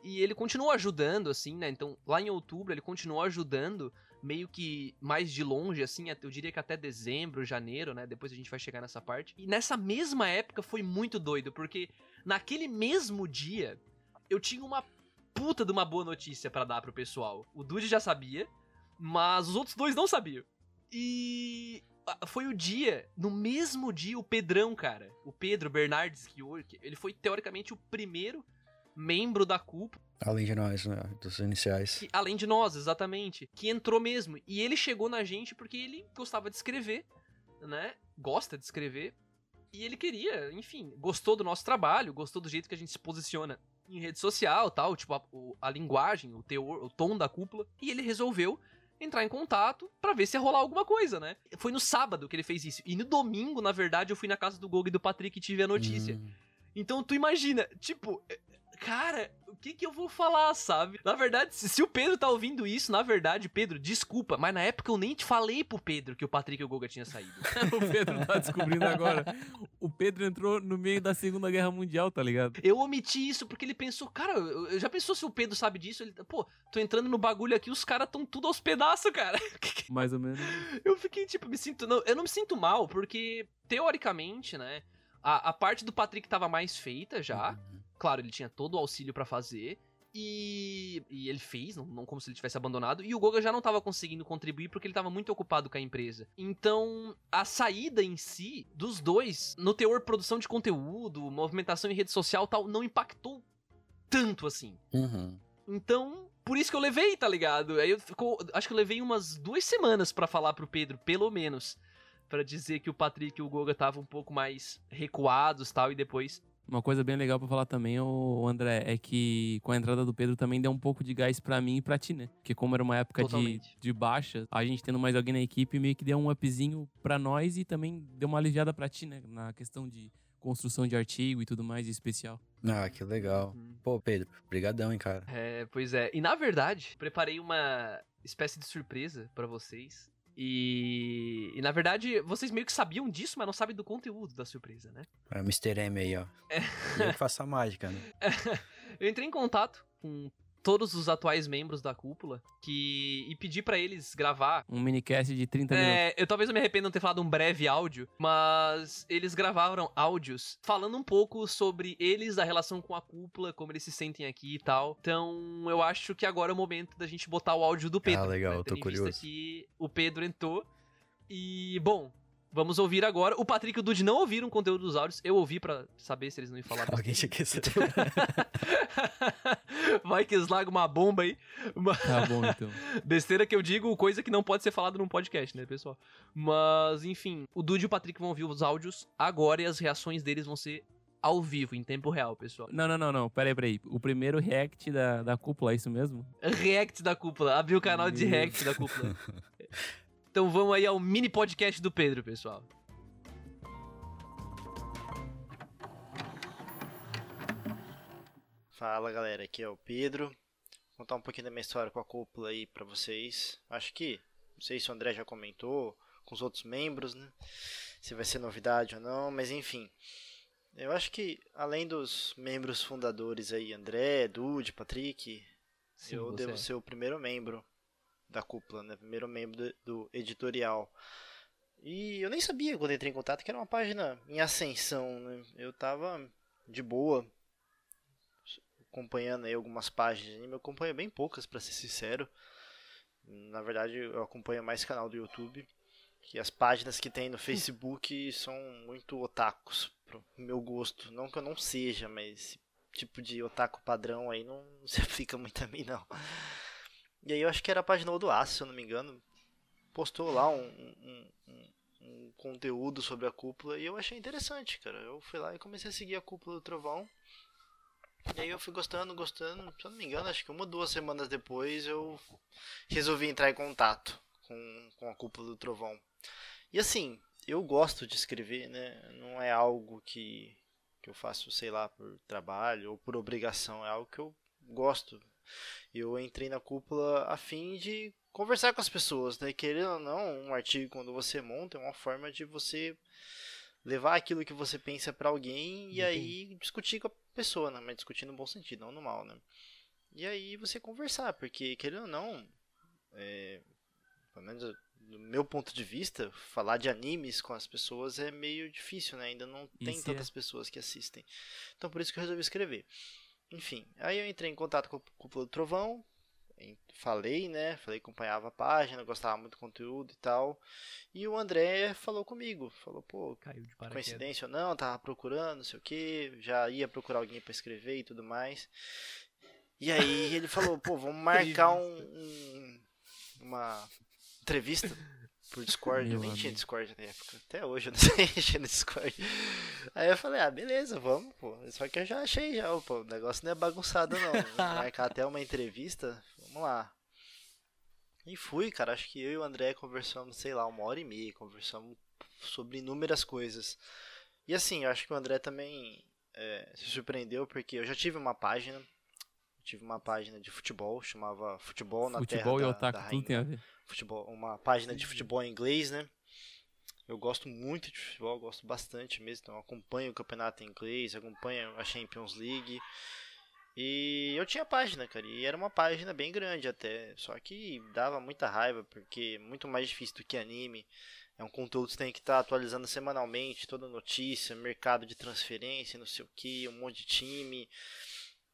E ele continuou ajudando, assim, né? Então, lá em outubro, ele continuou ajudando, meio que mais de longe, assim, eu diria que até dezembro, janeiro, né? Depois a gente vai chegar nessa parte. E nessa mesma época foi muito doido, porque naquele mesmo dia, eu tinha uma puta de uma boa notícia pra dar pro pessoal. O Dude já sabia, mas os outros dois não sabiam. E ah, foi o dia, no mesmo dia, o Pedrão, cara, o Pedro Bernardes, que hoje, ele foi teoricamente o primeiro membro da cúpula,
Além de nós, né? Dos iniciais.
que- além de nós, exatamente, que entrou mesmo. E ele chegou na gente porque ele gostava de escrever, né? Gosta de escrever. E ele queria, enfim, gostou do nosso trabalho, gostou do jeito que a gente se posiciona em rede social tal, tipo, a, a linguagem, o teor, o tom da cúpula. E ele resolveu entrar em contato pra ver se ia rolar alguma coisa, né? Foi no sábado que ele fez isso. E no domingo, na verdade, eu fui na casa do Gog e do Patrick e tive a notícia.
Hum.
Então tu imagina, tipo, cara, o que que eu vou falar, sabe? Na verdade, se, se o Pedro tá ouvindo isso, na verdade, Pedro, desculpa, mas na época eu nem te falei pro Pedro que o Patrick e o Goga tinham saído.
o Pedro tá descobrindo agora. O Pedro entrou no meio da Segunda Guerra Mundial, tá ligado?
Eu omiti isso porque ele pensou, cara, eu, eu já pensou se o Pedro sabe disso? Ele, pô, tô entrando no bagulho aqui, os caras tão tudo aos pedaços, cara.
Mais ou menos.
Eu fiquei, tipo, me sinto. Não, eu não me sinto mal, porque, teoricamente, né? A, a parte do Patrick tava mais feita já.
Uhum.
Claro, ele tinha todo o auxílio pra fazer. E, e ele fez, não, não como se ele tivesse abandonado. E o Goga já não tava conseguindo contribuir porque ele tava muito ocupado com a empresa. Então, a saída em si dos dois, no teor produção de conteúdo, movimentação em rede social e tal, não impactou tanto assim.
Uhum.
Então, por isso que eu levei, tá ligado? Aí eu ficou, acho que eu levei umas duas semanas pra falar pro Pedro, pelo menos, Pra dizer que o Patrick e o Goga estavam um pouco mais recuados, tal, e depois
Uma coisa bem legal pra falar também, ô André, é que com a entrada do Pedro também deu um pouco de gás pra mim e pra ti, né? Porque como era uma época de,
Totalmente.
de baixa, a gente tendo mais alguém na equipe meio que deu um upzinho pra nós e também deu uma aliviada pra ti, né? Na questão de construção de artigo e tudo mais em especial.
Ah, que legal. Pô, Pedro, brigadão, hein, cara.
É, pois é. E na verdade, preparei uma espécie de surpresa pra vocês. E, e na verdade, vocês meio que sabiam disso, mas não sabem do conteúdo da surpresa, né?
É o Mr. M aí, ó. E eu que faço a mágica, né?
Eu entrei em contato com todos os atuais membros da cúpula que e pedi pra eles gravar
Um minicast de 30 minutos.
É, eu talvez eu me arrependa de não ter falado um breve áudio, mas eles gravaram áudios falando um pouco sobre eles, a relação com a cúpula, como eles se sentem aqui e tal. Então, eu acho que agora é o momento da gente botar o áudio do Pedro.
Ah, legal,
né?
eu tô curioso.
que o Pedro entrou. E, bom, vamos ouvir agora. O Patrick e o Dude não ouviram o conteúdo dos áudios. Eu ouvi pra saber se eles não iam falar
Alguém tinha que.
Vai que eles largam uma bomba aí. Uma-
Tá bom, então.
Besteira que eu digo, coisa que não pode ser falado num podcast, né, pessoal? Mas, enfim, o Dude e o Patrick vão ouvir os áudios agora e as reações deles vão ser ao vivo, em tempo real, pessoal.
Não, não, não, não. Peraí, peraí. O primeiro react da, da cúpula, é isso mesmo?
React da cúpula, abri o canal de. React da cúpula. Então vamos aí ao mini podcast do Pedro, pessoal.
Fala galera, aqui é o Pedro. Vou contar um pouquinho da minha história com a cúpula aí pra vocês. Acho que, não sei se o André já comentou, com os outros membros, né? Se vai ser novidade ou não, mas enfim. Eu acho que, além dos membros fundadores aí, André, Dude, Patrick,
Sim,
eu devo
é.
ser o primeiro membro da cúpula, né? Primeiro membro do, editorial. E eu nem sabia quando entrei em contato que era uma página em ascensão, né? Eu tava de boa acompanhando aí algumas páginas de anime. Eu acompanho bem poucas, pra ser sincero. Na verdade, eu acompanho mais canal do YouTube. Que as páginas que tem no Facebook são muito otakus, pro meu gosto. Não que eu não seja, mas esse tipo de otaku padrão aí não se aplica muito a mim, não. E aí eu acho que era a página do Aço, se eu não me engano. Postou lá um, um, um- um conteúdo sobre a cúpula e eu achei interessante, cara. Eu fui lá e comecei a seguir a cúpula do Trovão. E aí eu fui gostando, gostando. Se eu não me engano, acho que uma ou duas semanas depois eu resolvi entrar em contato com, com a cúpula do Trovão. E assim, eu gosto de escrever, né? Não é algo que, que eu faço, sei lá, por trabalho ou por obrigação. É algo que eu gosto. Eu entrei na cúpula a fim de conversar com as pessoas, né? Querendo ou não, um artigo quando você monta é uma forma de você levar aquilo que você pensa pra alguém e aí discutir com a pessoa, né? Mas discutir no bom sentido, não no mal, né? E aí você conversar, porque querendo ou não, é, pelo menos do meu ponto de vista, falar de animes com as pessoas é meio difícil, né? Ainda não tem
Isso é.
tantas pessoas que assistem. Então por isso que eu resolvi escrever. Enfim, aí eu entrei em contato com o Cúpula do Trovão, falei, né? Falei que acompanhava a página, gostava muito do conteúdo e tal. E o André falou comigo, falou, pô,
Caiu de paraquedas.
coincidência ou não, tava procurando, não sei o que, já ia procurar alguém pra escrever e tudo mais. E aí ele falou, pô, vamos marcar um, um- uma entrevista por Discord, eu
Meu
nem tinha. Discord na época, até hoje eu não sei mexer no Discord. Aí eu falei, ah, beleza, vamos, pô. Só que eu já achei já, pô, o negócio não é bagunçado não. Marcar até uma entrevista, vamos lá. E fui, cara, acho que eu e o André conversamos, sei lá, uma hora e meia, conversamos sobre inúmeras coisas. E assim, eu acho que o André também é, se surpreendeu, porque eu já tive uma página, tive uma página de futebol, chamava Futebol na
Futebol e
Terra da,
otaku,
da
tudo tem a ver.
Futebol, uma página de futebol em inglês, né? Eu gosto muito de futebol, gosto bastante mesmo, então acompanho o campeonato em inglês, acompanho a Champions League. E eu tinha página, cara, e era uma página bem grande até, só que dava muita raiva, porque é muito mais difícil do que anime. É um conteúdo que você tem que estar atualizando semanalmente, toda notícia, mercado de transferência, não sei o que, um monte de time.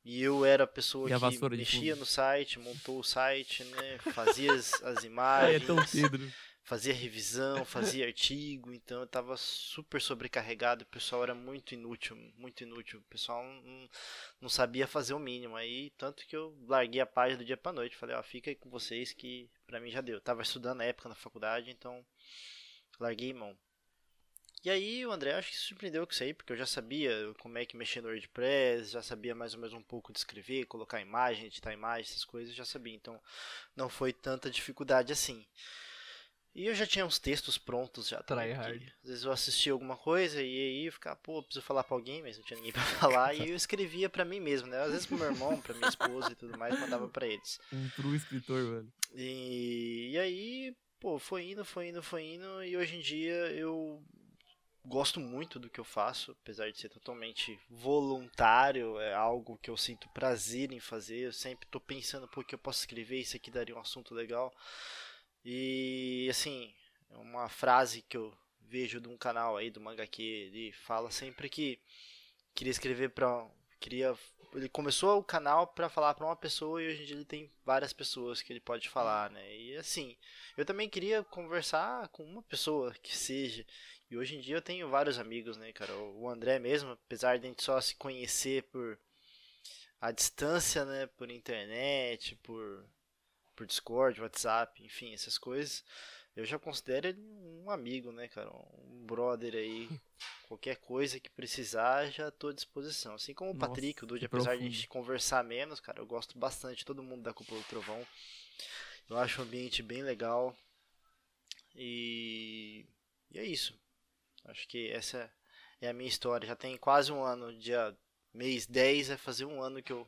E eu era a pessoa
a
que mexia no site, montou o site, né? Fazia as, as imagens
é tão Pedro.
fazia revisão, fazia artigo, então eu tava super sobrecarregado, o pessoal era muito inútil, muito inútil, o pessoal não, não sabia fazer o mínimo, aí tanto que eu larguei a página do dia pra noite, falei, ó, fica aí com vocês que pra mim já deu, eu tava estudando na época na faculdade, então larguei mão. E aí o André acho que se surpreendeu com isso aí, porque eu já sabia como é que mexer no WordPress, já sabia mais ou menos um pouco de escrever, colocar imagem, editar imagem, essas coisas, já sabia, então não foi tanta dificuldade assim. E eu já tinha uns textos prontos já também.
Hard.
Às vezes eu assistia alguma coisa e aí eu ficava, pô, preciso falar pra alguém, mas não tinha ninguém pra falar. e eu escrevia pra mim mesmo, né? Às vezes pro meu irmão, pra minha esposa e tudo mais, mandava pra eles.
Um true escritor, velho.
E, e aí, pô, foi indo, foi indo, foi indo. E hoje em dia eu gosto muito do que eu faço, apesar de ser totalmente voluntário, é algo que eu sinto prazer em fazer. Eu sempre tô pensando, pô, que eu posso escrever, isso aqui daria um assunto legal. E assim, uma frase que eu vejo de um canal aí do Mangake, ele fala sempre que queria escrever pra. queria ele começou o canal pra falar pra uma pessoa e hoje em dia ele tem várias pessoas que ele pode falar, né? E assim, eu também queria conversar com uma pessoa que seja. E hoje em dia eu tenho vários amigos, né, cara? O André mesmo, apesar de a gente só se conhecer por a distância, né, por internet, por por Discord, WhatsApp, enfim, essas coisas, eu já considero ele um amigo, né, cara? Um brother aí. Qualquer coisa que precisar, já tô à disposição. Assim como o
Nossa,
Patrick, o Dude, apesar de a
profundo.
gente conversar menos, cara, eu gosto bastante de todo mundo da Cúpula do Trovão. Eu acho o ambiente bem legal. E, e é isso. Acho que essa é a minha história. Já tem quase um ano, dia mês 10 é fazer um ano que eu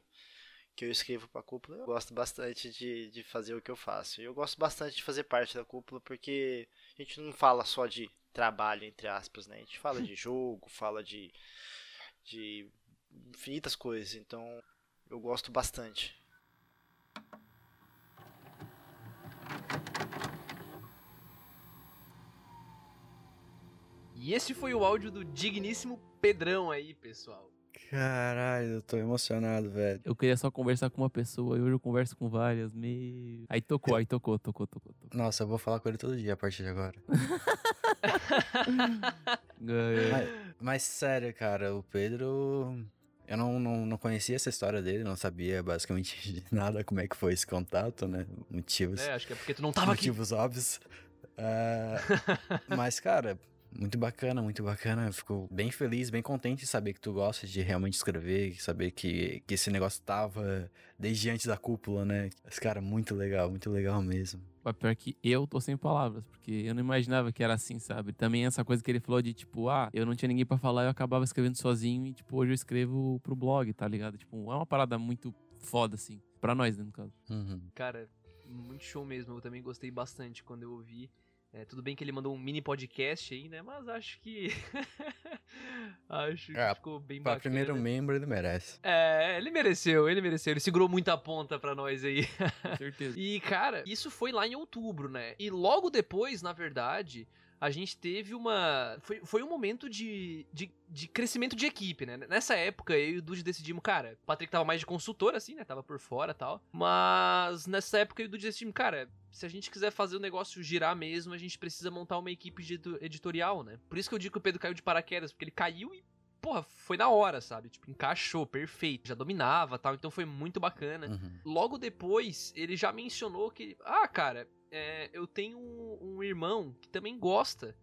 que eu escrevo pra cúpula. Eu gosto bastante de, de fazer o que eu faço. E eu gosto bastante de fazer parte da cúpula porque a gente não fala só de trabalho, entre aspas, né? A gente fala de jogo, fala de, de infinitas coisas. Então eu gosto bastante.
E esse foi o áudio do digníssimo Pedrão aí, pessoal.
Caralho, eu tô emocionado, velho.
Eu queria só conversar com uma pessoa e hoje eu converso com várias. Me... Aí tocou, aí tocou, tocou, tocou, tocou.
Nossa, eu vou falar com ele todo dia a partir de agora. Mas, mas sério, cara, o Pedro. Eu não, não, não conhecia essa história dele, não sabia basicamente de nada como é que foi esse contato, né? Motivos,
É, acho que é porque tu não tava aqui.
motivos óbvios. Ah, mas, cara, muito bacana, muito bacana. Eu fico bem feliz, bem contente de saber que tu gosta de realmente escrever, saber que, que esse negócio tava desde antes da cúpula, né? Esse cara, muito legal, muito legal mesmo.
Mas pior que eu tô sem palavras, porque eu não imaginava que era assim, sabe? Também essa coisa que ele falou de tipo, ah, eu não tinha ninguém pra falar, eu acabava escrevendo sozinho e tipo, hoje eu escrevo pro blog, tá ligado? Tipo, é uma parada muito foda, assim. Pra nós, né, no caso.
Uhum.
Cara, muito show mesmo. Eu também gostei bastante quando eu ouvi. É, tudo bem que ele mandou um mini podcast aí, né? Mas acho que. acho que
Ah,
ficou bem
Pra
bacana.
primeiro membro, ele merece.
É, ele mereceu, ele mereceu. Ele segurou muita ponta pra nós aí.
Com certeza.
E, cara, isso foi lá em outubro, né? E logo depois, na verdade, a gente teve uma. Foi, foi um momento de, de, de crescimento de equipe, né? Nessa época, eu e o Dude decidimos, cara, o Patrick tava mais de consultor, assim, né? Tava por fora e tal. Mas nessa época, eu e o Dude decidimos, cara, se a gente quiser fazer o negócio girar mesmo, a gente precisa montar uma equipe de editorial, né? Por isso que eu digo que o Pedro caiu de paraquedas, porque ele caiu e. Porra, foi na hora, sabe? Tipo, encaixou, perfeito. Já dominava tal, então foi muito bacana.
Uhum.
Logo depois, ele já mencionou que, ah, cara, é, eu tenho um, um irmão que também gosta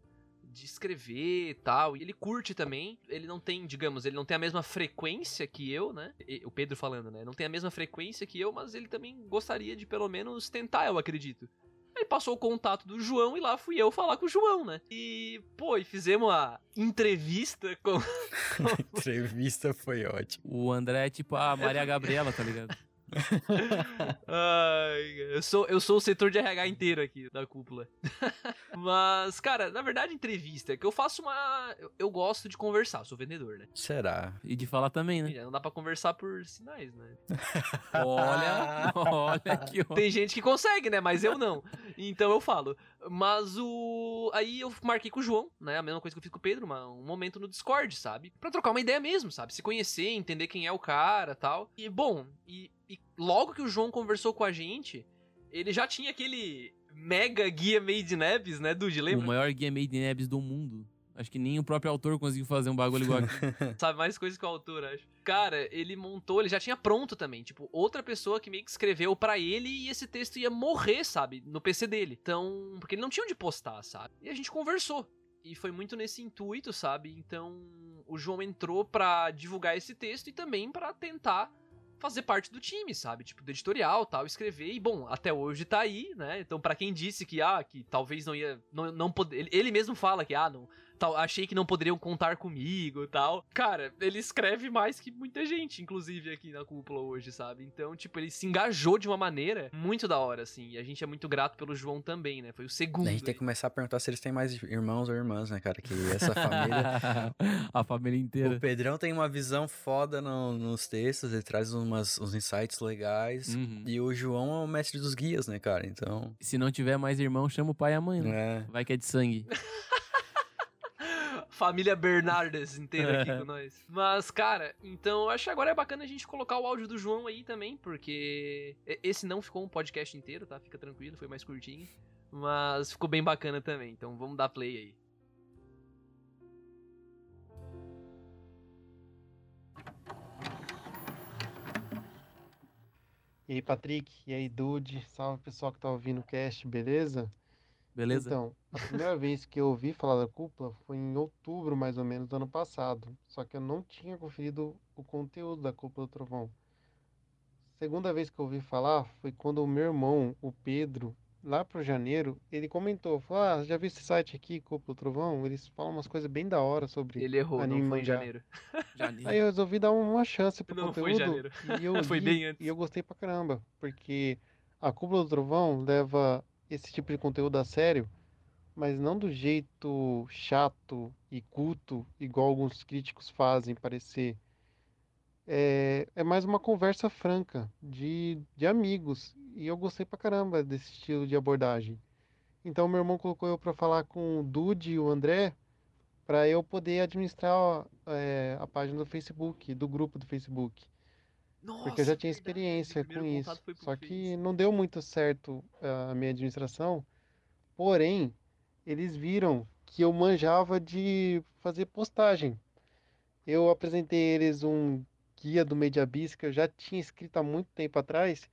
de escrever e tal, e ele curte também. Ele não tem, digamos, ele não tem a mesma frequência que eu, né? E- O Pedro falando, né? Não tem a mesma frequência que eu, mas ele também gostaria de pelo menos tentar, eu acredito. Ele passou o contato do João e lá fui eu falar com o João, né? E, pô, e fizemos a entrevista com.
A entrevista foi ótima.
O André é tipo a Maria Gabriela, tá ligado?
Ai, eu sou, eu sou o setor de RH inteiro aqui da cúpula. Mas, cara, na verdade, entrevista, é que eu faço uma. Eu, eu gosto de conversar, sou vendedor, né?
Será?
E de falar também, né?
Não dá pra conversar por sinais, né?
Olha, olha que.
Tem gente que consegue, né? Mas eu não. Então eu falo. Mas o. Aí eu marquei com o João, né? A mesma coisa que eu fiz com o Pedro, uma- um momento no Discord, sabe? Pra trocar uma ideia mesmo, sabe? Se conhecer, entender quem é o cara tal. E, bom, e, e logo que o João conversou com a gente, ele já tinha aquele mega guia Made in Abyss, né, Dude?
O
Lembra?
maior guia made in apps do mundo. Acho que nem o próprio autor conseguiu fazer um bagulho igual aqui.
Sabe mais coisas que o autor, acho. Cara, ele montou, ele já tinha pronto também. Tipo, outra pessoa que meio que escreveu pra ele e esse texto ia morrer, sabe? No PC dele. Então, porque ele não tinha onde postar, sabe? E a gente conversou. E foi muito nesse intuito, sabe? Então, o João entrou pra divulgar esse texto e também pra tentar fazer parte do time, sabe? Tipo, do editorial, tal, escrever. E bom, até hoje tá aí, né? Então, pra quem disse que ah, que talvez não ia não, não poder, ele mesmo fala que ah, não, tal, achei que não poderiam contar comigo e tal. Cara, ele escreve mais que muita gente, inclusive, aqui na cúpula hoje, sabe? Então, tipo, ele se engajou de uma maneira muito da hora, assim. E a gente é muito grato pelo João também, né? Foi o segundo.
A gente tem que começar a perguntar se eles têm mais irmãos ou irmãs, né, cara? Que essa família.
a família inteira.
o Pedrão tem uma visão foda no- nos textos, ele traz umas, uns insights legais.
Uhum.
E o João é o mestre dos guias, né, cara? Então.
Se não tiver mais irmão, chama o pai e a mãe, né?
É.
Vai que é de sangue.
Família Bernardes inteira aqui com nós. Mas, cara, então eu acho que agora é bacana a gente colocar o áudio do João aí também, porque esse não ficou um podcast inteiro, tá? Fica tranquilo, foi mais curtinho. Mas ficou bem bacana também, então vamos dar play aí.
E aí, Patrick, e aí, Dude, salve pessoal que tá ouvindo o cast, beleza?
Beleza?
Então, a primeira vez que eu ouvi falar da cúpula foi em outubro, mais ou menos, do ano passado. Só que eu não tinha conferido o conteúdo da cúpula do Trovão. Segunda vez que eu ouvi falar foi quando o meu irmão, o Pedro, lá pro janeiro, ele comentou, falou, ah, já viu esse site aqui, Cúpula do Trovão? Eles falam umas coisas bem da hora sobre
Ele errou,
anime
não foi em
mangá."
janeiro.
Janeiro.
Aí eu resolvi dar uma chance pro
Não, foi em
conteúdo
janeiro.
e eu
Foi
li
bem antes.
e eu gostei pra caramba, porque a Cúpula do Trovão leva esse tipo de conteúdo a sério, mas não do jeito chato e culto, igual alguns críticos fazem parecer. É, é mais uma conversa franca de, de amigos, e eu gostei pra caramba desse estilo de abordagem. Então meu irmão colocou eu pra falar com o Dude e o André, para eu poder administrar é, a página do Facebook, do grupo do Facebook.
Nossa,
Porque eu já tinha experiência com isso. Só que não deu muito certo ah, a minha administração. Porém, eles viram que eu manjava de fazer postagem. Eu apresentei eles um guia do Mediabis que eu já tinha escrito há muito tempo atrás.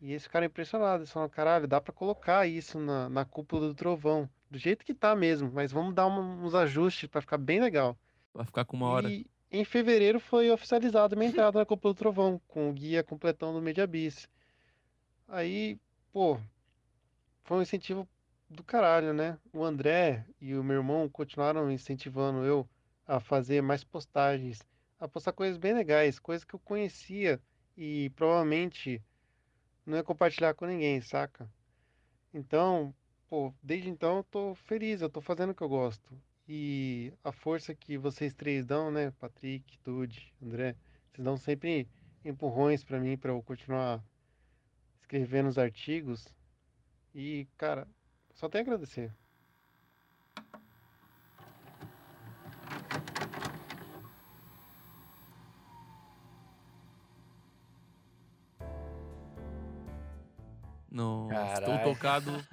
E eles ficaram impressionados. Eles falaram, caralho, dá pra colocar isso na, na cúpula do trovão. Do jeito que tá mesmo, mas vamos dar um- uns ajustes pra ficar bem legal.
Vai ficar com uma hora.
E em fevereiro foi oficializada minha entrada na Cúpula do Trovão, com o guia completão do Mediabis. Aí, pô, foi um incentivo do caralho, né? O André e o meu irmão continuaram incentivando eu a fazer mais postagens, a postar coisas bem legais, coisas que eu conhecia e provavelmente não ia compartilhar com ninguém, saca? Então, pô, desde então eu tô feliz, eu tô fazendo o que eu gosto. E a força que vocês três dão, né, Patrick, Dude, André, vocês dão sempre empurrões pra mim pra eu continuar escrevendo os artigos. E, cara, só tenho a agradecer.
Nossa,
Caralho.
estou tocado.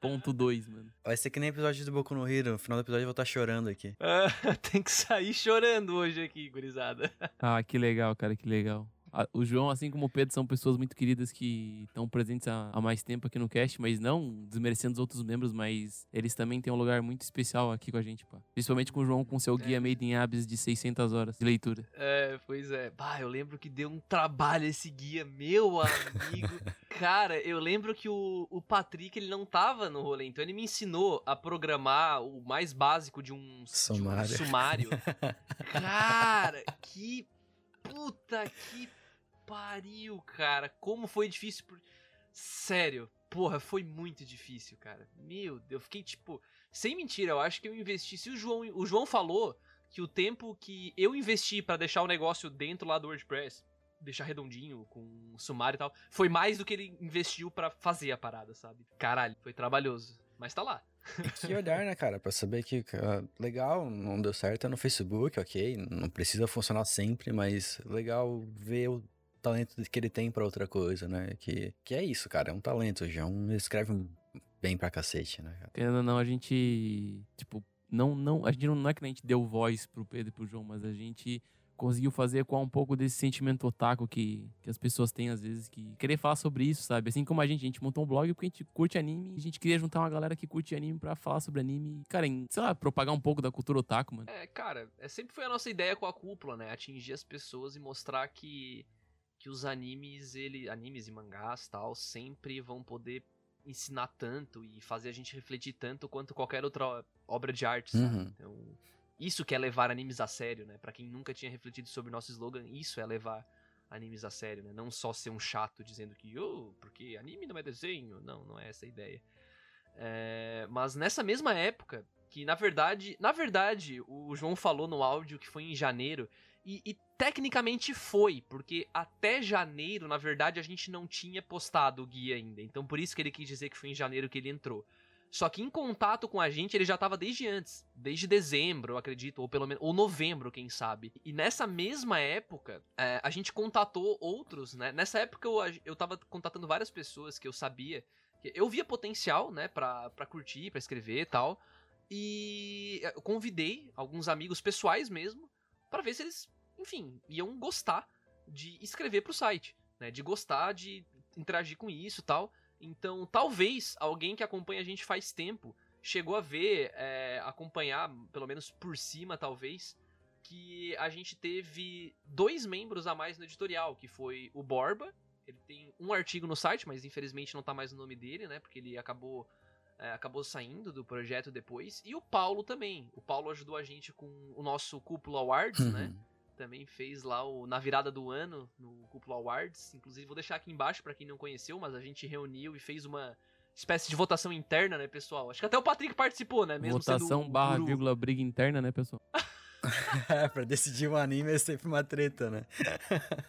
Ponto 2, mano.
Vai ser que nem episódio do Boku no Hero. No final do episódio eu vou estar chorando aqui.
Ah, tem que sair chorando hoje aqui, gurizada.
Ah, que legal, cara, que legal. O João, assim como o Pedro, são pessoas muito queridas que estão presentes há, há mais tempo aqui no cast, mas não desmerecendo os outros membros, mas eles também têm um lugar muito especial aqui com a gente, pá. Principalmente com o João, com seu guia Made in Abyss de 600 horas de leitura.
É, pois é. Bah, eu lembro que deu um trabalho esse guia, meu amigo. Cara, eu lembro que o, o Patrick, ele não tava no rolê, então ele me ensinou a programar o mais básico de um de um
Sumário.
sumário. Cara, que puta que pariu, cara. Como foi difícil. Por... Sério, porra, foi muito difícil, cara. Meu Deus, eu fiquei tipo. Sem mentira, eu acho que eu investi. Se o João, o João falou que o tempo que eu investi pra deixar o negócio dentro lá do WordPress, deixar redondinho, com sumário e tal, foi mais do que ele investiu pra fazer a parada, sabe? Caralho, foi trabalhoso. Mas tá lá.
Que olhar, né, cara? Pra saber que, ah, legal, não deu certo é no Facebook, ok. Não precisa funcionar sempre, mas legal ver o talento que ele tem pra outra coisa, né? Que, que é isso, cara. É um talento. O João escreve bem pra cacete, né? cara?
Querendo ou não, a gente, tipo, não, não, a gente não, não é que a gente deu voz pro Pedro e pro João, mas a gente conseguiu fazer com um pouco desse sentimento otaku que, que as pessoas têm às vezes, que querer falar sobre isso, sabe? Assim como a gente, a gente montou um blog porque a gente curte anime e a gente queria juntar uma galera que curte anime pra falar sobre anime e, cara, em, sei lá, propagar um pouco da cultura otaku, mano.
É, cara, é, sempre foi a nossa ideia com a cúpula, né? Atingir as pessoas e mostrar que, que os animes, ele, animes e mangás tal, sempre vão poder ensinar tanto e fazer a gente refletir tanto quanto qualquer outra obra de arte, sabe?
Uhum.
Então, isso que é levar animes a sério, né? Pra quem nunca tinha refletido sobre o nosso slogan, isso é levar animes a sério, né? Não só ser um chato dizendo que, oh, porque anime não é desenho. Não, não é essa a ideia. É, mas nessa mesma época, que na verdade, na verdade, o João falou no áudio que foi em janeiro, e, e tecnicamente foi, porque até janeiro, na verdade, a gente não tinha postado o guia ainda. Então por isso que ele quis dizer que foi em janeiro que ele entrou. Só que em contato com a gente ele já tava desde antes, desde dezembro, eu acredito, ou pelo menos, ou novembro, quem sabe. E nessa mesma época, é, a gente contatou outros, né? Nessa época eu, eu tava contatando várias pessoas que eu sabia, que eu via potencial, né, pra, pra curtir, pra escrever e tal. E eu convidei alguns amigos pessoais mesmo, para ver se eles, enfim, iam gostar de escrever pro site, né? De gostar de interagir com isso tal. Então, talvez alguém que acompanha a gente faz tempo chegou a ver, é, acompanhar, pelo menos por cima, talvez, que a gente teve dois membros a mais no editorial, que foi o Borba. Ele tem um artigo no site, mas infelizmente não tá mais o nome dele, né? Porque ele acabou, é, acabou saindo do projeto depois. E o Paulo também. O Paulo ajudou a gente com o nosso Cúpula Awards, né? Também fez lá o na virada do ano no Cúpula Awards. Inclusive vou deixar aqui embaixo pra quem não conheceu, mas a gente reuniu e fez uma espécie de votação interna, né, pessoal? Acho que até o Patrick participou, né? Mesmo sendo
Votação
o
barra
guru.
vírgula briga interna, né, pessoal?
É, pra decidir um anime é sempre uma treta, né?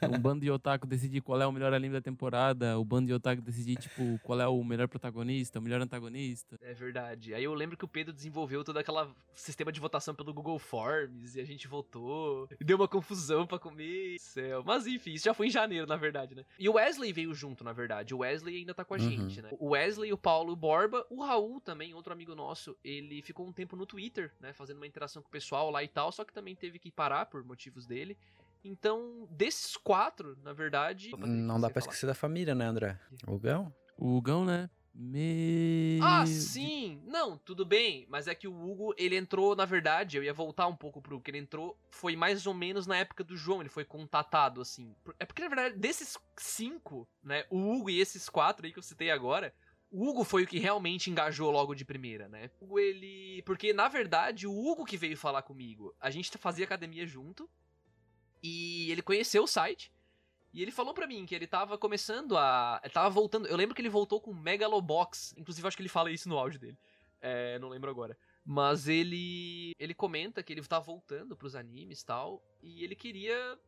Um bando de otaku decidir qual é o melhor anime da temporada, o bando de otaku decidir, tipo, qual é o melhor protagonista, o melhor antagonista.
É verdade. Aí eu lembro que o Pedro desenvolveu todo aquele sistema de votação pelo Google Forms e a gente votou. E deu uma confusão pra comer. Céu. Mas enfim, isso já foi em janeiro, na verdade, né? E o Wesley veio junto, na verdade. O Wesley ainda tá com a
Uhum.
gente, né? O Wesley, o Paulo, o Borba, o Raul também, outro amigo nosso, ele ficou um tempo no Twitter, né? Fazendo uma interação com o pessoal lá e tal, só que também teve que parar por motivos dele. Então, desses quatro, na verdade.
Não dá pra
falar.
esquecer da família, né, André? O Gão?
O Hugão, né? Me...
Ah, sim! Não, tudo bem, mas é que o Hugo, ele entrou, na verdade, eu ia voltar um pouco pro que ele entrou, foi mais ou menos na época do João, ele foi contatado, assim. Por- É porque, na verdade, desses cinco, né, o Hugo e esses quatro aí que eu citei agora, o Hugo foi o que realmente engajou logo de primeira, né? O Hugo, ele... Porque, na verdade, o Hugo que veio falar comigo, a gente fazia academia junto, e ele conheceu o site, E ele falou pra mim que ele tava começando a. Ele tava voltando. Eu lembro que ele voltou com Megalobox. Inclusive, acho que ele fala isso no áudio dele. É, não lembro agora. Mas ele. Ele comenta que ele tá voltando pros animes e tal. E ele queria.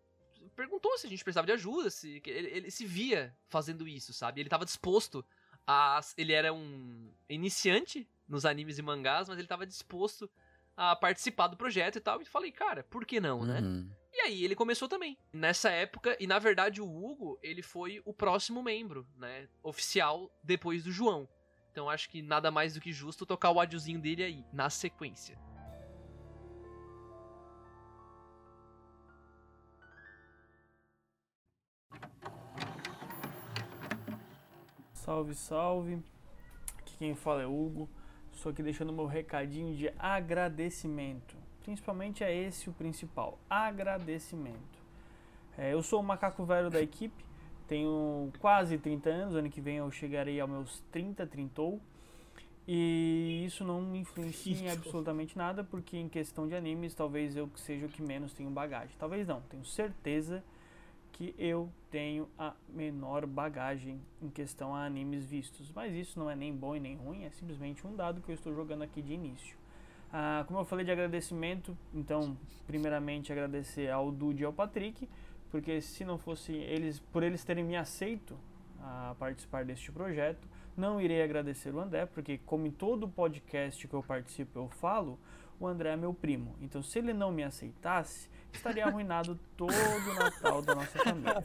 Perguntou se a gente precisava de ajuda, se. Ele, ele se via fazendo isso, sabe? Ele tava disposto Ele era um iniciante nos animes e mangás, mas ele tava disposto a participar do projeto e tal. E falei, cara, por que não, né?
Uhum.
E aí ele começou também. Nessa época, e na verdade o Hugo, ele foi o próximo membro, né, oficial depois do João. Então acho que nada mais do que justo tocar o adiozinho dele aí, na sequência.
Salve, salve. Aqui quem fala é Hugo. Estou aqui deixando meu recadinho de agradecimento. Principalmente é esse o principal: agradecimento. É, eu sou o macaco velho da equipe, tenho quase 30 anos. Ano que vem eu chegarei aos meus 30, 30 e isso não me influencia em absolutamente nada, porque em questão de animes, talvez eu seja o que menos tenho bagagem. Talvez não, tenho certeza que eu tenho a menor bagagem em questão a animes vistos. Mas isso não é nem bom e nem ruim, é simplesmente um dado que eu estou jogando aqui de início. Ah, como eu falei de agradecimento, então, primeiramente agradecer ao Dude e ao Patrick, porque se não fosse eles, por eles terem me aceito a participar deste projeto, não irei agradecer o André, porque como em todo podcast que eu participo eu falo, o André é meu primo. Então, se ele não me aceitasse, estaria arruinado todo o Natal da nossa família.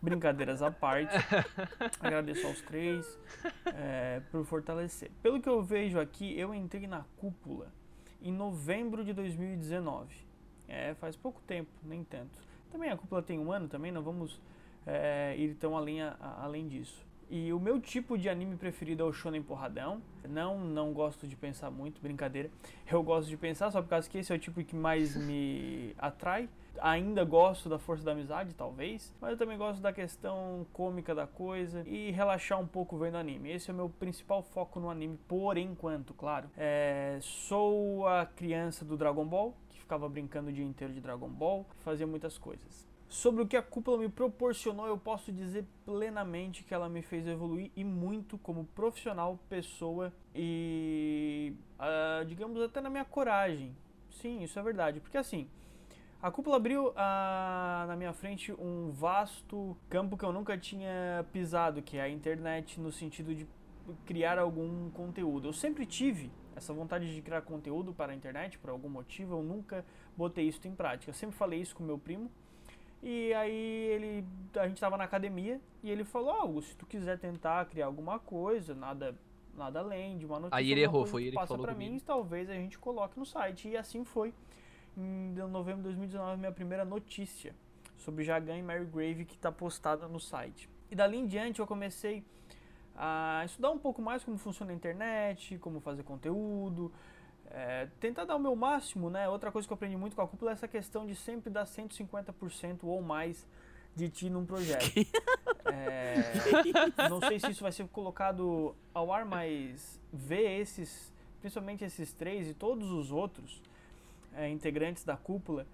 Brincadeiras à parte, agradeço aos três é, por fortalecer. Pelo que eu vejo aqui, eu entrei na cúpula em novembro de 2019. É, faz pouco tempo, nem tanto. Também a cúpula tem um ano também, não vamos é, ir tão além, a, além disso. E o meu tipo de anime preferido é o shonen porradão. Não, não gosto de pensar muito, brincadeira. Eu gosto de pensar só por causa que esse é o tipo que mais me atrai. Ainda gosto da força da amizade, talvez, mas eu também gosto da questão cômica da coisa e relaxar um pouco vendo anime. Esse é o meu principal foco no anime, por enquanto, claro. É, sou a criança do Dragon Ball, que ficava brincando o dia inteiro de Dragon Ball, fazia muitas coisas. Sobre o que a cúpula me proporcionou, eu posso dizer plenamente que ela me fez evoluir e muito como profissional, pessoa e, uh, digamos, até na minha coragem. Sim, isso é verdade. Porque assim, a cúpula abriu uh, na minha frente um vasto campo que eu nunca tinha pisado, que é a internet, no sentido de criar algum conteúdo. Eu sempre tive essa vontade de criar conteúdo para a internet, por algum motivo, eu nunca botei isso em prática. Eu sempre falei isso com meu primo e aí ele, a gente estava na academia e ele falou, Algo, se tu quiser tentar criar alguma coisa, nada, nada além de uma notícia,
aí ele errou, foi ele que
passa
falou
para mim, talvez a gente coloque no site. E assim foi. Em novembro de 2019, minha primeira notícia sobre Jagan e Mary Grave que está postada no site. E dali em diante eu comecei a estudar um pouco mais como funciona a internet, como fazer conteúdo, é, tentar dar o meu máximo, né? Outra coisa que eu aprendi muito com a cúpula é essa questão de sempre dar 150% ou mais de ti num projeto. É, não sei se isso vai ser colocado ao ar, mas ver esses, principalmente esses três e todos os outros é, integrantes da cúpula,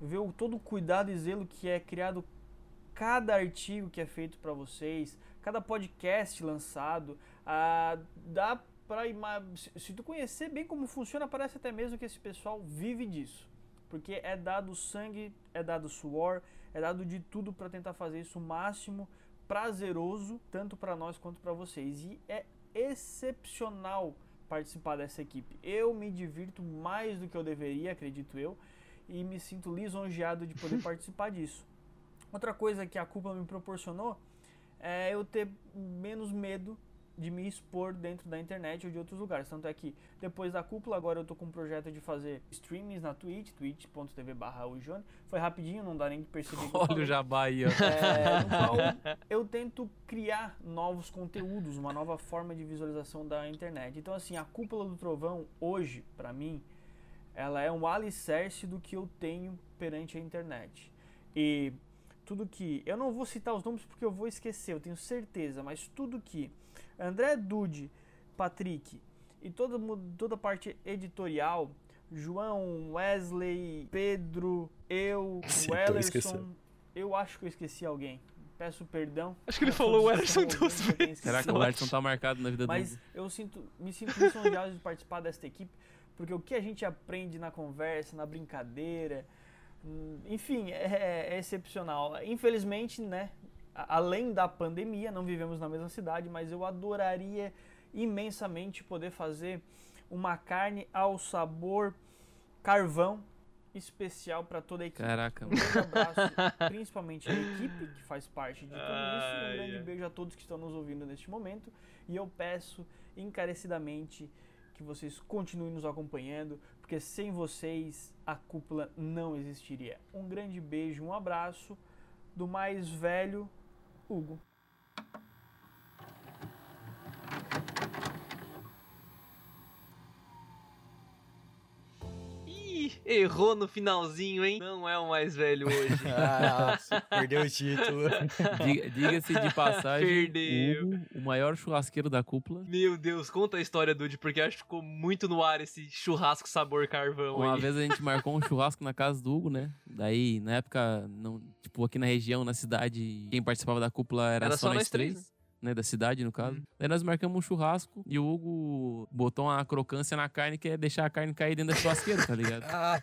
ver o, todo o cuidado e zelo que é criado cada artigo que é feito para vocês, cada podcast lançado, a, dá para se tu conhecer bem como funciona, parece até mesmo que esse pessoal vive disso. Porque é dado sangue, é dado suor, é dado de tudo para tentar fazer isso o máximo prazeroso, tanto para nós quanto para vocês. E é excepcional participar dessa equipe. Eu me divirto mais do que eu deveria, acredito eu, e me sinto lisonjeado de poder participar disso. Outra coisa que a culpa me proporcionou é eu ter menos medo de me expor dentro da internet ou de outros lugares. Tanto é que depois da cúpula, agora eu tô com um projeto de fazer streamings na Twitch, twitch.tv barra Foi rapidinho, não dá nem de perceber.
Olha o jabá aí, ó.
É, qual eu tento criar novos conteúdos, uma nova forma de visualização da internet. Então assim, a cúpula do trovão hoje, para mim, ela é um alicerce do que eu tenho perante a internet. E tudo que. Eu não vou citar os nomes porque eu vou esquecer, eu tenho certeza, mas tudo que André Dude, Patrick e toda, toda a parte editorial, João, Wesley, Pedro, eu,
Sim,
o Ellerson, Eu acho que eu esqueci alguém. Peço perdão.
Acho que ele falou o
que
Ederson duas
que
vezes.
Caraca,
esquecido.
o Edson tá marcado na vida
Mas
do Hugo.
eu sinto, me sinto lisonjeado de participar desta equipe, porque o que a gente aprende na conversa, na brincadeira, hum, enfim, é, é excepcional. Infelizmente, né, além da pandemia, não vivemos na mesma cidade, mas eu adoraria imensamente poder fazer uma carne ao sabor carvão especial para toda a equipe.
Caraca,
Um grande abraço, principalmente à equipe que faz parte de tudo isso. E um grande beijo a todos que estão nos ouvindo neste momento. E eu peço encarecidamente que vocês continuem nos acompanhando, porque sem vocês a cúpula não existiria. Um grande beijo, um abraço do mais velho Hugo.
Errou no finalzinho, hein? Não é o mais velho hoje.
Ah, perdeu o título.
Diga- Diga-se de passagem,
Perdeu.
Hugo, o maior churrasqueiro da cúpula.
Meu Deus, conta a história, Dude, porque acho que ficou muito no ar esse churrasco sabor carvão
Uma
aí.
vez a gente marcou um churrasco na casa do Hugo, né? Daí, na época, não, tipo, aqui na região, na cidade, quem participava da cúpula era,
Era
só,
só
nós
nós três,
três. Né, da cidade, no caso.
Uhum.
Daí nós marcamos um churrasco e o Hugo botou uma crocância na carne que é deixar a carne cair dentro da churrasqueira, tá ligado?
Ah,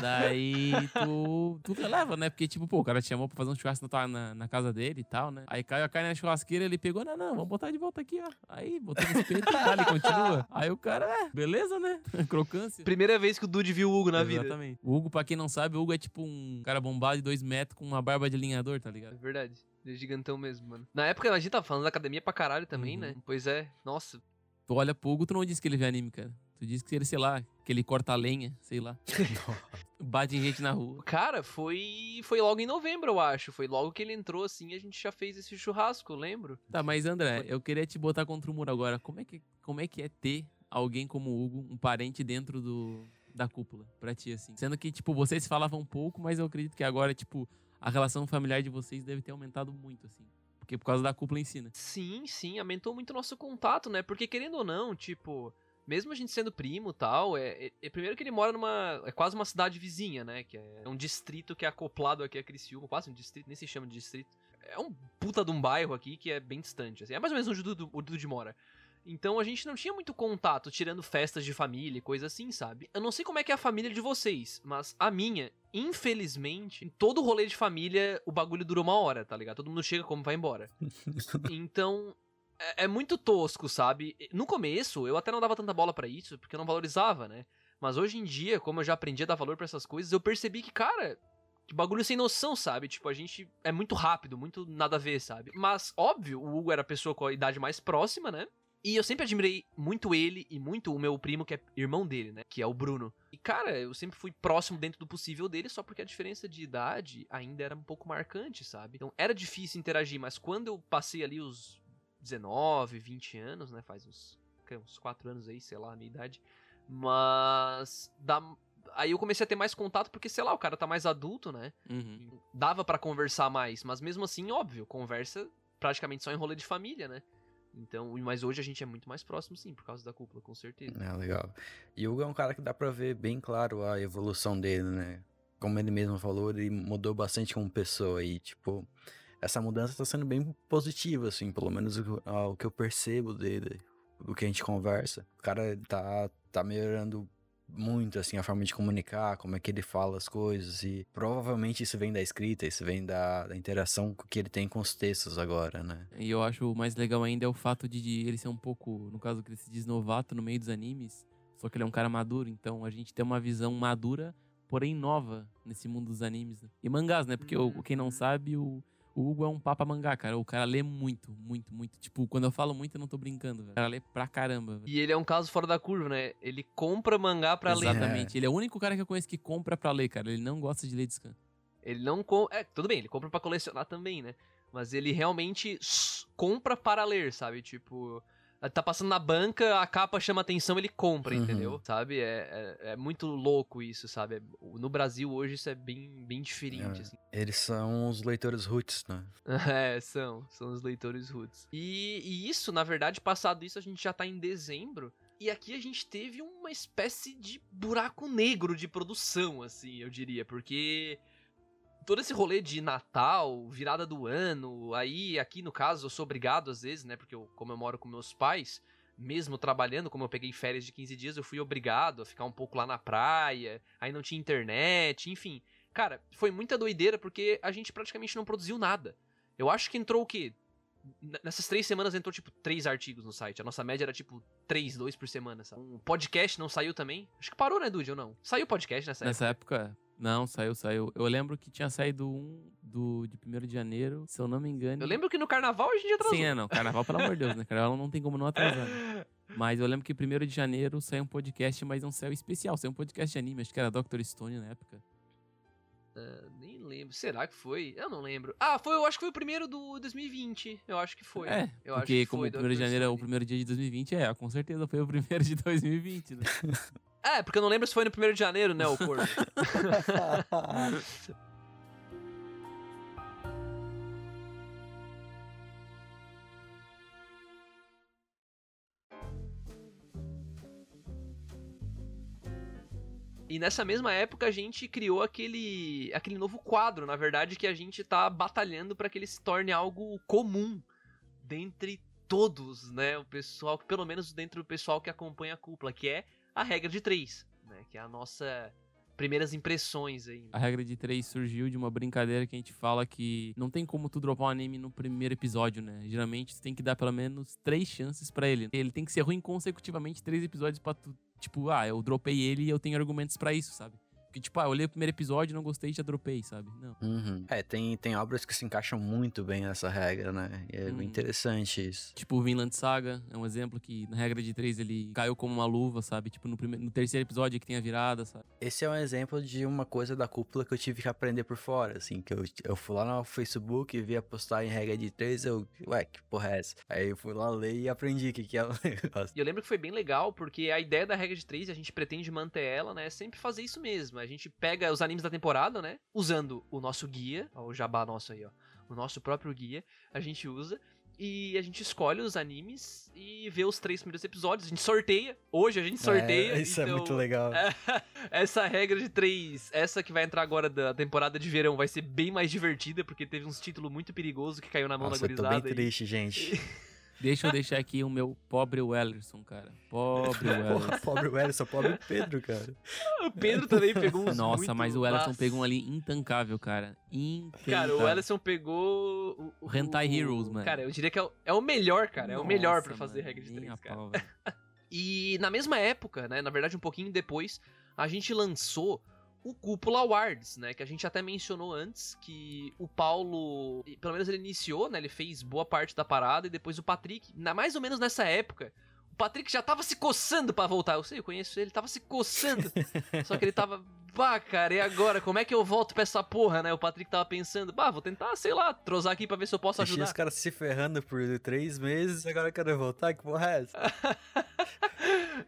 Daí tu, tu releva, né? Porque, tipo, pô, o cara te chamou pra fazer um churrasco na, na, na casa dele e tal, né? Aí caiu a carne na churrasqueira, ele pegou, não, não, vamos botar de volta aqui, ó. Aí botou no espeto e tá, ele continua. Aí o cara, é, beleza, né? Crocância.
Primeira vez que o Dude viu o Hugo na vida.
Exatamente. O Hugo, pra quem não sabe, o Hugo é tipo um cara bombado de dois metros com uma barba de linhador, tá
É
ligado?
verdade. Ele é gigantão mesmo, mano. Na época a gente tava falando da academia pra caralho também,
Uhum.
né? Pois é. Nossa.
Tu olha pro Hugo, tu não disse que ele vê anime, cara. Tu disse que ele, sei lá, que ele corta a lenha, sei lá. Bate em gente na rua.
Cara, foi foi logo em novembro, eu acho. Foi logo que ele entrou assim, a gente já fez esse churrasco, eu lembro.
Tá, mas André, eu queria te botar contra o muro agora. Como é que, como é, que é ter alguém como o Hugo, um parente dentro do, da cúpula, pra ti, assim? Sendo que, tipo, vocês falavam um pouco, mas eu acredito que agora, tipo, a relação familiar de vocês deve ter aumentado muito, assim. Porque por causa da cúpula em si, né?
Sim, sim, aumentou muito o nosso contato, né? Porque querendo ou não, tipo, mesmo a gente sendo primo e tal, é, é- é- primeiro que ele mora numa. É quase uma cidade vizinha, né? Que é um distrito que é acoplado aqui a Criciúma, quase um distrito, nem se chama de distrito. É um puta de um bairro aqui que é bem distante, assim. É mais ou menos onde o Dudu, mora. Então a gente não tinha muito contato, tirando festas de família e coisa assim, sabe? Eu não sei como é que é a família de vocês, mas a minha, infelizmente, em todo rolê de família, o bagulho dura uma hora, tá ligado? Todo mundo chega como vai embora. Então, é, é muito tosco, sabe? No começo, eu até não dava tanta bola pra isso, porque eu não valorizava, né? Mas hoje em dia, como eu já aprendi a dar valor pra essas coisas, eu percebi que, cara, que bagulho sem noção, sabe? Tipo, a gente é muito rápido, muito nada a ver, sabe? Mas, óbvio, o Hugo era a pessoa com a idade mais próxima, né? E eu sempre admirei muito ele e muito o meu primo, que é irmão dele, né? Que é o Bruno. E, cara, eu sempre fui próximo dentro do possível dele, só porque a diferença de idade ainda era um pouco marcante, sabe? Então era difícil interagir, mas quando eu passei ali os 19, 20 anos, né? Faz uns, uns 4 anos aí, sei lá, a minha idade. Mas. Dá, aí eu comecei a ter mais contato porque, sei lá, o cara tá mais adulto, né?
Uhum.
Dava pra conversar mais, mas mesmo assim, óbvio, conversa praticamente só em rolê de família, né? Então, mas hoje a gente é muito mais próximo, sim, por causa da cúpula, com certeza.
É, legal. Hugo é um cara que dá pra ver bem claro a evolução dele, né? Como ele mesmo falou, ele mudou bastante como pessoa e, tipo, essa mudança tá sendo bem positiva, assim, pelo menos o, que- ah, que eu percebo dele, do que a gente conversa. O cara tá, tá melhorando muito, assim, a forma de comunicar, como é que ele fala as coisas e provavelmente isso vem da escrita, isso vem da, da interação que ele tem com os textos agora, né?
E eu acho o mais legal ainda é o fato de, de ele ser um pouco, no caso que ele se diz novato no meio dos animes, só que ele é um cara maduro, então a gente tem uma visão madura, porém nova nesse mundo dos animes. né? E mangás, né? Porque o, quem não sabe, o, o Hugo é um papa mangá, cara. O cara lê muito, muito, muito. Tipo, quando eu falo muito, eu não tô brincando, velho. O cara lê pra caramba, velho.
E ele é um caso fora da curva, né? Ele compra mangá pra ler.
Exatamente. Ele é o único cara que eu conheço que compra pra ler, cara. Ele não gosta de ler de scan.
Ele não compra. É, tudo bem, ele compra pra colecionar também, né? Mas ele realmente compra para ler, sabe? Tipo, tá passando na banca, a capa chama atenção, ele compra,
Uhum.
entendeu? Sabe? É, é, é muito louco isso, sabe? É- No Brasil hoje isso é bem, bem diferente,
É.
assim.
Eles são os leitores roots, né?
É, são. São os leitores roots. E, e isso, na verdade, passado isso, a gente já tá em dezembro. E aqui a gente teve uma espécie de buraco negro de produção, assim, eu diria. Porque todo esse rolê de Natal, virada do ano, aí aqui no caso eu sou obrigado às vezes, né, porque eu, como eu moro com meus pais, mesmo trabalhando, como eu peguei férias de 15 dias, eu fui obrigado a ficar um pouco lá na praia, aí não tinha internet, enfim. Cara, foi muita doideira porque a gente praticamente não produziu nada. Eu acho que entrou o quê? Nessas três semanas entrou, tipo, três artigos no site. A nossa média era, tipo, três, dois por semana, sabe? Um podcast não saiu também? Acho que parou, né, Dude, ou não? Saiu podcast nessa,
Nessa época, não, saiu, saiu. Eu lembro que tinha saído um do, de 1 de janeiro, se eu não me engano.
Eu lembro que no carnaval a gente atrasou.
Sim, é, não. Carnaval, pelo amor de Deus, né? Carnaval não tem como não atrasar. né? Mas eu lembro que 1 de janeiro saiu um podcast, mas não saiu especial. Saiu um podcast de anime, acho que era Dr. Stone na época.
Ah, nem lembro. Será que foi? Eu não lembro. Ah, foi, eu acho que foi o primeiro do 2020. Eu acho que foi.
É,
eu acho
porque
que
como
foi
o
do
1 de janeiro é o primeiro dia de 2020, é, com certeza foi o primeiro de 2020, né?
É, porque eu não lembro se foi no 1 de janeiro, né, o corno. E nessa mesma época a gente criou aquele, aquele novo quadro, na verdade, que a gente tá batalhando para que ele se torne algo comum dentre todos, né? O pessoal, pelo menos dentro do pessoal que acompanha a cúpula, que é a regra de três, né? Que é a nossa primeiras impressões aí.
A regra de três surgiu de uma brincadeira que a gente fala que não tem como tu dropar um anime no primeiro episódio, né? Geralmente tu tem que dar pelo menos três chances pra ele. Ele tem que ser ruim consecutivamente três episódios pra tu, tipo, ah, eu dropei ele e eu tenho argumentos pra isso, sabe? Porque, tipo, ah, eu olhei o primeiro episódio, não gostei, já dropei, sabe? Não.
Uhum. É, tem, tem obras que se encaixam muito bem nessa regra, né? E é
Uhum.
bem interessante isso.
Tipo, o Vinland Saga é um exemplo que, na regra de três, ele caiu como uma luva, sabe? Tipo, no, primeiro, no terceiro episódio que tem a virada, sabe?
Esse é um exemplo de uma coisa da cúpula que eu tive que aprender por fora, assim, que eu, eu fui lá no Facebook e vi a postar em regra de três, eu, ué, que porra é essa? Aí eu fui lá ler e aprendi o que, que é o negócio.
E eu lembro que foi bem legal, porque a ideia da regra de três, e a gente pretende manter ela, né? É sempre fazer isso mesmo. A gente pega os animes da temporada, né? Usando o nosso guia, ó, o jabá nosso aí, ó. O nosso próprio guia, a gente usa. E a gente escolhe os animes e vê os três primeiros episódios. A gente sorteia. Hoje a gente sorteia.
É, isso é
então-
muito legal.
É, essa regra de três, essa que vai entrar agora da temporada de verão, vai ser bem mais divertida, porque teve uns títulos muito perigosos que caiu na mão
Nossa,
da
eu tô
gurizada.
bem
aí.
triste, gente.
Deixa eu deixar aqui o meu pobre Wellerson, cara. Pobre Wellerson.
Porra, pobre Wellerson, pobre Pedro, cara.
O Pedro também pegou uns
Nossa,
muito-
mas o Wellerson
Nossa.
pegou um ali intancável, cara. Intancável.
Cara, o Ellison pegou. O,
O Hentai Heroes, mano.
Cara, eu diria que é o, é o melhor, cara. É o melhor
Nossa,
pra fazer
mano,
regra de três, cara.
pau.
E na mesma época, né? Na verdade, um pouquinho depois, a gente lançou o Cúpula Awards, né? Que a gente até mencionou antes que o Paulo, pelo menos ele iniciou, né? Ele fez boa parte da parada e depois o Patrick, na, mais ou menos nessa época, o Patrick já tava se coçando pra voltar. Eu sei, eu conheço ele, tava se coçando. Só que ele tava, bah, cara, e agora? Como é que eu volto pra essa porra, né? O Patrick tava pensando, bah, vou tentar, sei lá, trozar aqui pra ver se eu posso
Deixei
ajudar.
os caras se ferrando por três meses, agora eu quero voltar, que porra é essa?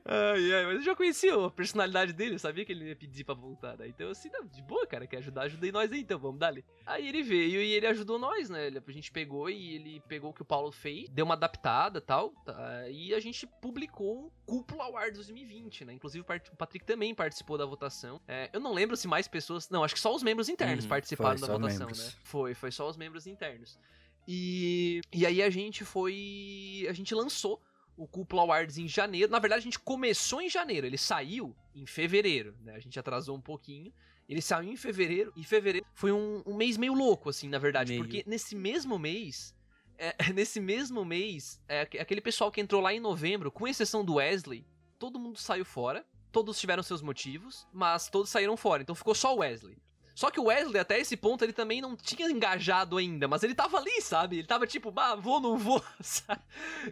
Ai, ai, mas eu já conhecia a personalidade dele, eu sabia que ele ia pedir pra voltar, né? Então, assim, não, de boa, cara, quer ajudar, ajudei nós aí, então, vamos dar Aí ele veio e ele ajudou nós, né? A gente pegou e ele pegou o que o Paulo fez, deu uma adaptada e tal, tá? e a gente publicou o Cúpula Awards 2020, né? Inclusive o Pat- o Patrick também participou da votação. É, eu não lembro se mais pessoas. Não, acho que só os membros internos
Uhum,
participaram da votação,
membros.
né? Foi, foi só os membros internos. E, e aí a gente foi. A gente lançou o Cúpula Awards em janeiro. Na verdade, a gente começou em janeiro, ele saiu em fevereiro, né? A gente atrasou um pouquinho. Ele saiu em fevereiro, e fevereiro foi um, um mês meio louco, assim, na verdade,
Meio.
porque nesse mesmo mês. é, nesse mesmo mês, é, aque- aquele pessoal que entrou lá em novembro, com exceção do Wesley, todo mundo saiu fora. Todos tiveram seus motivos, mas todos saíram fora. Então ficou só o Wesley. Só que o Wesley, até esse ponto, ele também não tinha engajado ainda, mas ele tava ali, sabe? Ele tava tipo, bah, vou, não vou, sabe?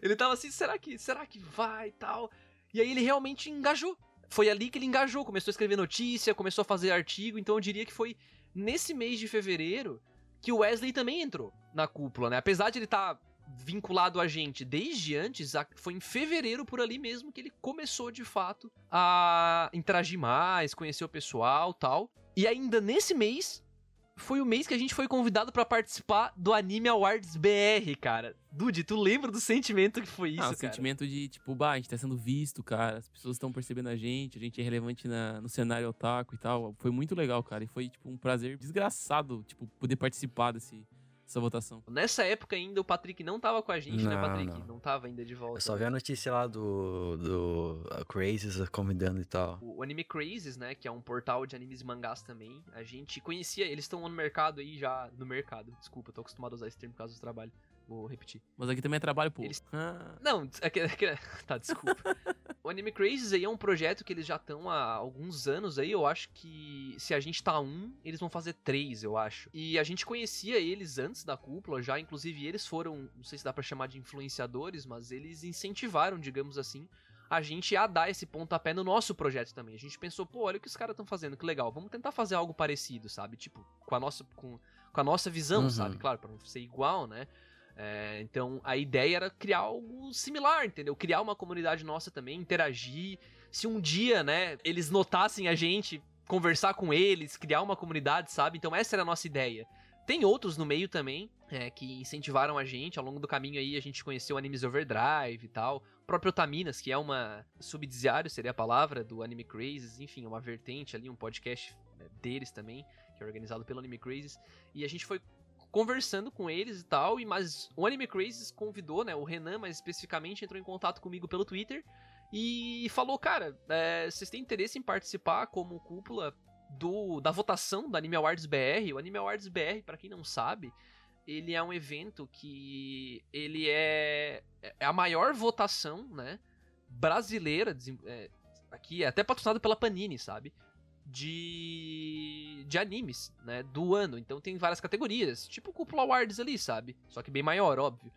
Ele tava assim, será que, será que vai e tal? E aí ele realmente engajou. Foi ali que ele engajou, começou a escrever notícia, começou a fazer artigo, então eu diria que foi nesse mês de fevereiro que o Wesley também entrou na cúpula, né? Apesar de ele estar vinculado a gente desde antes, foi em fevereiro por ali mesmo que ele começou de fato a interagir mais, conhecer o pessoal tal. E ainda nesse mês, foi o mês que a gente foi convidado pra participar do Anime Awards BR, cara. Dude, tu lembra do sentimento que foi isso,
ah, o
cara?
sentimento de, tipo, bah, a gente tá sendo visto, cara. As pessoas estão percebendo a gente, a gente é relevante na, no cenário otaku e tal. Foi muito legal, cara. E foi, tipo, um prazer desgraçado, tipo, poder participar desse, dessa votação.
Nessa época ainda o Patrick não tava com a gente, né,
Não,
Patrick?
não.
Não. tava ainda de volta.
Eu só vi a notícia lá do, do uh, Crazes convidando e tal.
O o Anime Crazes, né, que é um portal de animes e mangás também, a gente conhecia, eles estão no mercado aí já, no mercado, desculpa, eu tô acostumado a usar esse termo por causa do trabalho, vou repetir.
Mas aqui também é trabalho público.
Eles-
Ah,
Não, é que, é que- tá, desculpa. o Anime Crazes aí é um projeto que eles já estão há alguns anos aí, eu acho que se a gente tá um, eles vão fazer três, eu acho. E a gente conhecia eles antes da cúpula já, inclusive eles foram, não sei se dá pra chamar de influenciadores, mas eles incentivaram, digamos assim, a gente a dar esse pontapé no nosso projeto também. A gente pensou, pô, olha o que os caras estão fazendo, que legal, vamos tentar fazer algo parecido, sabe? Tipo, com a nossa, com, com a nossa visão,
Uhum.
sabe? Claro, pra não ser igual, né? É, então a ideia era criar algo similar, entendeu? Criar uma comunidade nossa também, interagir. Se um dia, né, eles notassem a gente, conversar com eles, criar uma comunidade, sabe? Então essa era a nossa ideia. Tem outros no meio também, é, que incentivaram a gente. Ao longo do caminho aí, a gente conheceu Animes Overdrive e tal. O próprio Otaminas, que é uma subsidiário, seria a palavra, do Anime Crazes. Enfim, uma vertente ali, um podcast é, deles também, que é organizado pelo Anime Crazes. E a gente foi conversando com eles e tal, e mas o Anime Crazes convidou, né, o Renan mais especificamente entrou em contato comigo pelo Twitter e falou, cara, é, vocês têm interesse em participar como cúpula do da votação do Anime Awards BR? O Anime Awards BR, pra quem não sabe, ele é um evento que ele é, é a maior votação, né, brasileira, é, aqui é até patrocinado pela Panini, sabe? De, de animes, né, do ano. Então tem várias categorias, tipo o Cúpula Awards ali, sabe? Só que bem maior, óbvio.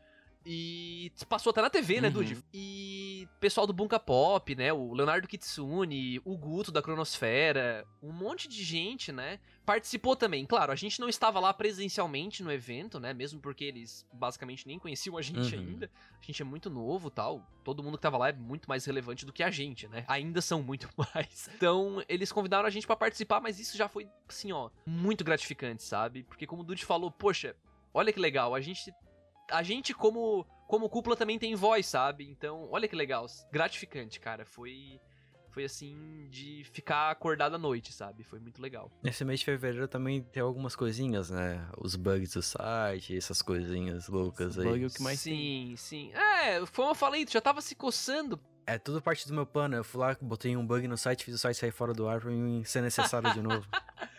E passou até na TV, né,
Uhum.
Dude? E pessoal do Bunka Pop, né, o Leonardo Kitsune, o Guto da Cronosfera, um monte de gente, né, participou também. Claro, a gente não estava lá presencialmente no evento, né, mesmo porque eles basicamente nem conheciam a gente
Uhum.
ainda. A gente é muito novo, tal. Todo mundo que tava lá é muito mais relevante do que a gente, né? Ainda são muito mais. Então, eles convidaram a gente pra participar, mas isso já foi assim, ó, muito gratificante, sabe? Porque como o Dude falou, poxa, olha que legal, a gente a gente como como cúpula também tem voz, sabe? Então, olha que legal, gratificante, cara. Foi foi assim de ficar acordado à noite, sabe? Foi muito legal.
Nesse mês de fevereiro também tem algumas coisinhas, né? Os bugs do site, essas coisinhas loucas aí.
bug é o que mais
sim, sim. É, foi como eu falei, tu já tava se coçando
É tudo parte do meu plano. Eu fui lá, botei um bug no site, fiz o site sair fora do ar pra mim ser necessário de novo.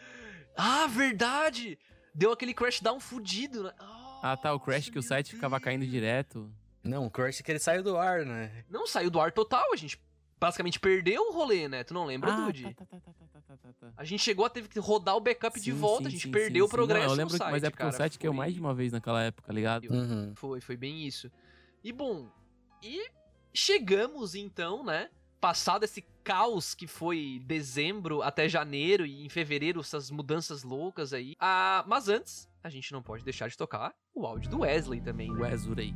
Ah, verdade! Deu aquele crashdown fudido, né?
Ah, tá, o crash que o site ficava caindo direto.
Não, o crush é que ele saiu do ar, né?
Não, saiu do ar total, a gente basicamente perdeu o rolê, né? Tu não lembra,
ah,
Dude?
tá, tá, tá, tá, tá, tá, tá, tá.
A gente chegou a ter que rodar o backup de
Sim,
volta,
sim,
a gente
sim,
perdeu
sim,
o progresso
Não, eu
no
lembro,
site,
mas é porque
cara.
o site caiu
Foi-
mais de uma vez naquela época, ligado?
Uhum.
Foi, foi bem isso. E bom, e chegamos então, né? Passado esse caos que foi dezembro até janeiro e em fevereiro essas mudanças loucas aí. Ah, mas antes, a gente não pode deixar de tocar o áudio do Wesley também, né?
Wesley.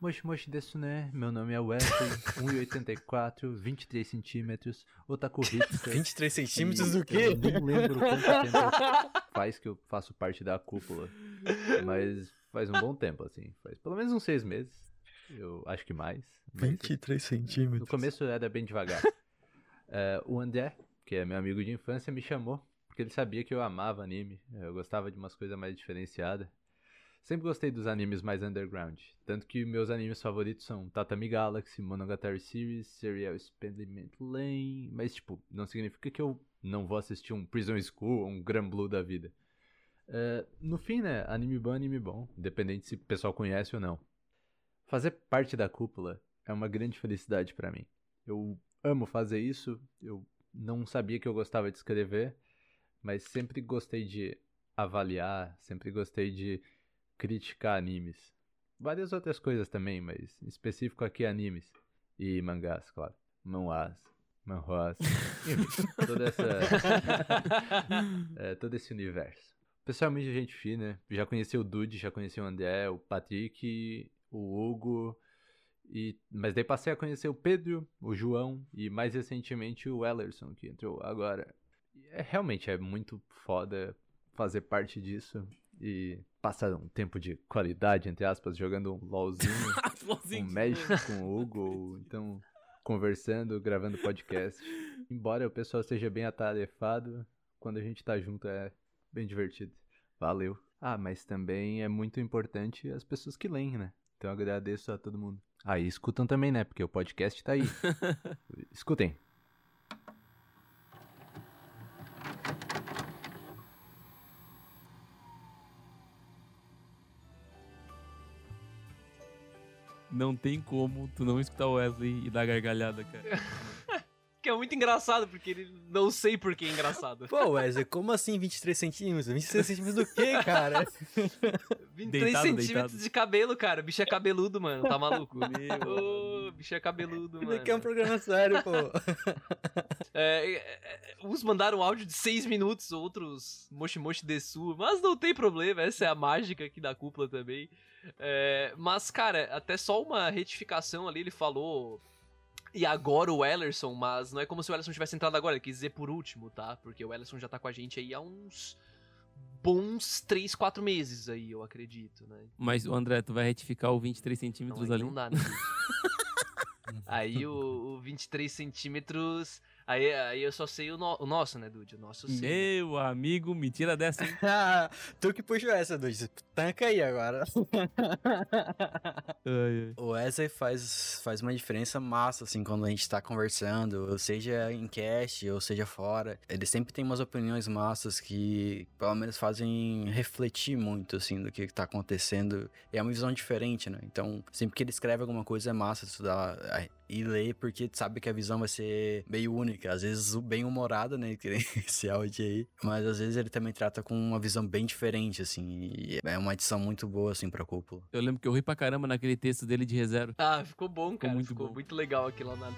Moshi Moshi desu né? Meu nome é Wesley, 1,84, 23 centímetros, otaku hipster.
23 centímetros
E
do
Eu
quê?
não lembro quanto tempo faz que eu faço parte da cúpula, mas faz um bom tempo, assim. Faz pelo menos uns seis meses, eu acho que mais. mas
23
No
centímetros.
começo era bem devagar. É, o André, que é meu amigo de infância, me chamou, porque ele sabia que eu amava anime, eu gostava de umas coisas mais diferenciadas. Sempre gostei dos animes mais underground. Tanto que meus animes favoritos são Tatami Galaxy, Monogatari Series, Serial Experiment Lane. Mas, tipo, não significa que eu não vou assistir um Prison School ou um Gran Blue da vida. É, no fim, né? Anime bom, anime bom. Independente se o pessoal conhece ou não. Fazer parte da cúpula é uma grande felicidade pra mim. Eu amo fazer isso. Eu não sabia que eu gostava de escrever, mas sempre gostei de avaliar, sempre gostei de criticar animes. Várias outras coisas também, mas em específico aqui animes. E mangás, claro. Manhwas, manhwas. Enfim, toda essa... é, todo esse universo. Pessoalmente, gente fina. Já conheci o Dude, já conheci o André, o Patrick, o Hugo E, mas daí passei a conhecer o Pedro, o João e mais recentemente o Ellerson, que entrou agora. É, realmente é muito foda fazer parte disso e passar um tempo de qualidade, entre aspas, jogando um LOLzinho, um Magic com o Hugo, então conversando, gravando podcast. Embora o pessoal seja bem atarefado, quando a gente tá junto é bem divertido. Valeu. Ah, mas também é muito importante as pessoas que leem, né? Então eu agradeço a todo mundo. Ah, e escutam também, né? Porque o podcast tá aí. Escutem.
Não tem como tu não escutar o Wesley e dar gargalhada, cara.
É muito engraçado, porque ele não sei por que é engraçado.
Pô, Wesley, como assim 23 centímetros? 23 centímetros do quê, cara?
23
Deitado,
centímetros
deitado.
de cabelo, cara. O bicho é cabeludo, mano. Tá maluco?
Meu
bicho é cabeludo,
Isso
mano.
aqui é um programa sério, pô.
É, é, é, uns mandaram áudio de 6 minutos, outros moshi moshi desu, mas não tem problema, essa é a mágica aqui da cúpula também. É, mas, cara, até só uma retificação ali, ele falou. E agora o Ellerson, mas não é como se o Ellerson tivesse entrado agora, ele quis dizer por último, tá? Porque o Ellerson já tá com a gente aí há uns bons 3, 4 meses aí, eu acredito, né?
Mas, o André, tu vai retificar o 23
Não,
centímetros
aí
ali?
não dá, né? Aí o, o 23 centímetros. Aí, aí eu só sei o, no- o nosso, né, Dude? O nosso eu sei.
Meu amigo, me tira dessa,
tu que puxou essa, Dude. Tanca aí agora.
Ai, ai.
O Wesley faz, faz uma diferença massa, assim, quando a gente tá conversando, ou seja em cast, ou seja fora. Ele sempre tem umas opiniões massas que, pelo menos, fazem refletir muito, assim, do que tá acontecendo. E é uma visão diferente, né? Então, sempre que ele escreve alguma coisa, é massa estudar e ler, porque tu sabe que a visão vai ser meio única. Às vezes, bem humorada, né? Que nem esse áudio aí. Mas, às vezes, ele também trata com uma visão bem diferente, assim. E é uma edição muito boa, assim, pra cúpula.
Eu lembro que eu ri pra caramba naquele texto dele de reserva.
Ah, ficou bom, cara.
muito
ficou
bom.
muito legal aquilo lá na.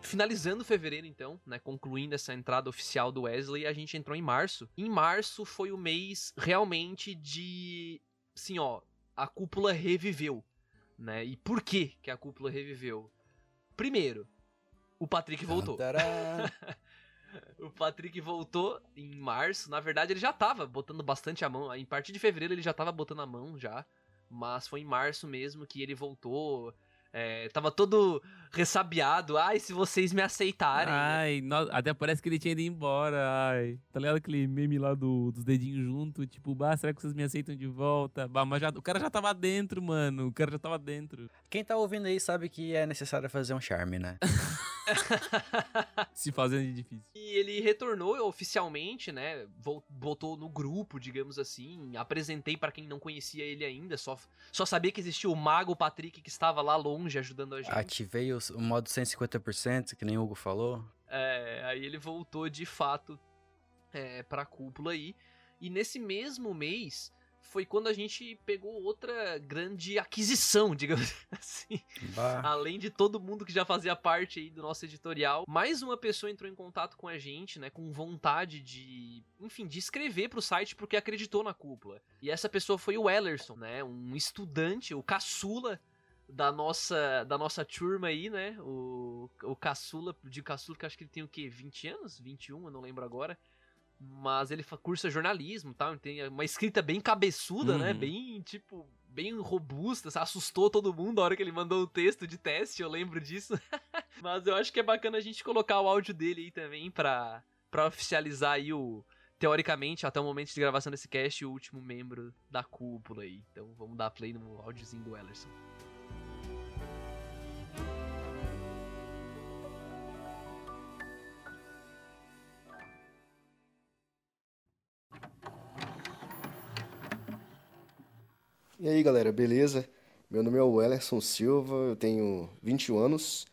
Finalizando fevereiro, então, né? Concluindo essa entrada oficial do Wesley, a gente entrou em março. Em março foi o mês realmente de. Assim, ó, a cúpula reviveu. Né? E por que, que a cúpula reviveu? Primeiro, o Patrick voltou. O Patrick voltou em março. Na verdade, ele já tava botando bastante a mão. Em partir de fevereiro, ele já tava botando a mão já. Mas foi em março mesmo que ele voltou. É, tava todo ressabiado. Ai, se vocês me aceitarem. né?
Ai, no- até parece que ele tinha ido embora. Ai, tá ligado aquele meme lá do, dos dedinhos junto? Tipo, bah, será que vocês me aceitam de volta? Bah, mas já, o cara já tava dentro, mano. O cara já tava dentro.
Quem tá ouvindo aí sabe que é necessário fazer um charme, né?
Se fazendo de difícil.
E ele retornou oficialmente, né? vol- Voltou no grupo, digamos assim. Apresentei pra quem não conhecia ele ainda. Só, só sabia que existia o Mago Patrick que estava lá longe ajudando a gente.
Ativei o, o modo 150%, que nem o Hugo falou.
É, aí ele voltou de fato é, pra cúpula aí. E nesse mesmo mês foi quando a gente pegou outra grande aquisição, digamos assim.
Bah.
Além de todo mundo que já fazia parte aí do nosso editorial, mais uma pessoa entrou em contato com a gente, né, com vontade de, enfim, de escrever pro site porque acreditou na cúpula. E essa pessoa foi o Ellerson, né, um estudante, o caçula da nossa da nossa turma aí, né? O, o caçula, de caçula que acho que ele tem o quê? 20 anos? 21, eu não lembro agora. Mas ele cursa jornalismo, tal, ele tem uma escrita bem cabeçuda, né?
Uhum.
Bem, tipo, bem robusta, assustou todo mundo a hora que ele mandou o texto de teste, eu lembro disso. Mas eu acho que é bacana a gente colocar o áudio dele aí também pra, pra oficializar aí o, teoricamente, até o momento de gravação desse cast, o último membro da cúpula aí. Então vamos dar play no áudiozinho do Ellerson.
E aí galera, beleza? Meu nome é o Ellerson Silva, eu tenho 21 anos,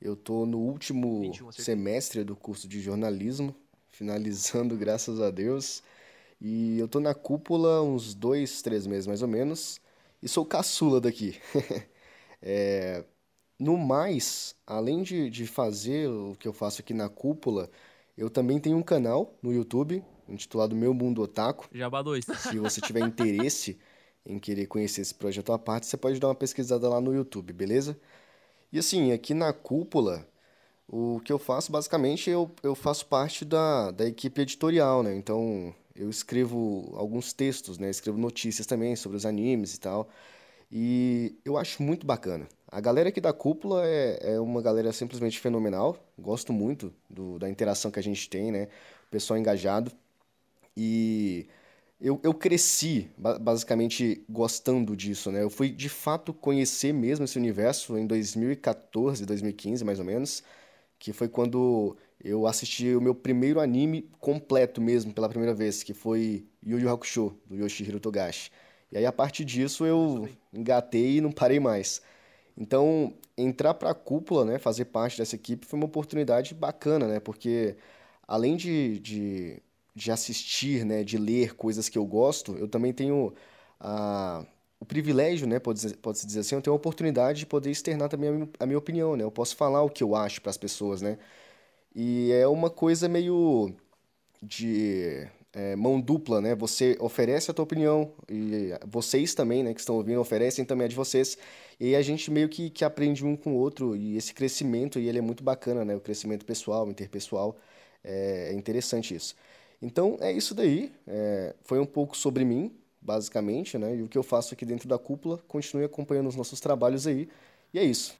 eu tô no último
21, acertei.
semestre do curso de jornalismo, finalizando, graças a Deus, e eu tô na cúpula uns dois, três meses mais ou menos, e sou caçula daqui. É, no mais, além de, de fazer o que eu faço aqui na cúpula, eu também tenho um canal no YouTube, intitulado Meu Mundo Otaku.
Jabá 2.
Se você tiver interesse em querer conhecer esse projeto à parte, você pode dar uma pesquisada lá no YouTube, beleza? E assim, aqui na cúpula, o que eu faço basicamente eu, eu faço parte da, da equipe editorial, né? Então eu escrevo alguns textos, né? Escrevo notícias também sobre os animes e tal. E eu acho muito bacana. A galera aqui da cúpula é, é uma galera simplesmente fenomenal. Gosto muito do, da interação que a gente tem, né? O pessoal engajado. E eu, eu cresci basicamente gostando disso, né? Eu fui de fato conhecer mesmo esse universo em 2014, 2015 mais ou menos, que foi quando eu assisti o meu primeiro anime completo mesmo pela primeira vez, que foi Yu Yu Hakusho, do Yoshihiro Togashi. E aí a partir disso eu engatei e não parei mais. Então, entrar para a cúpula, né, fazer parte dessa equipe foi uma oportunidade bacana, né? Porque além de, de de assistir, né, de ler coisas que eu gosto, eu também tenho a, o privilégio, né, pode-se pode dizer assim, eu tenho a oportunidade de poder externar também a minha, a minha opinião, né? Eu posso falar o que eu acho para as pessoas, né? E é uma coisa meio de é, mão dupla, né? Você oferece a tua opinião e vocês também, né, que estão ouvindo, oferecem também a de vocês. E a gente meio que, que aprende um com o outro e esse crescimento, e ele é muito bacana, né? O crescimento pessoal, interpessoal, é, é interessante isso. Então é isso daí. É, foi um pouco sobre mim, basicamente, né? E o que eu faço aqui dentro da cúpula. Continue acompanhando os nossos trabalhos aí. E é isso.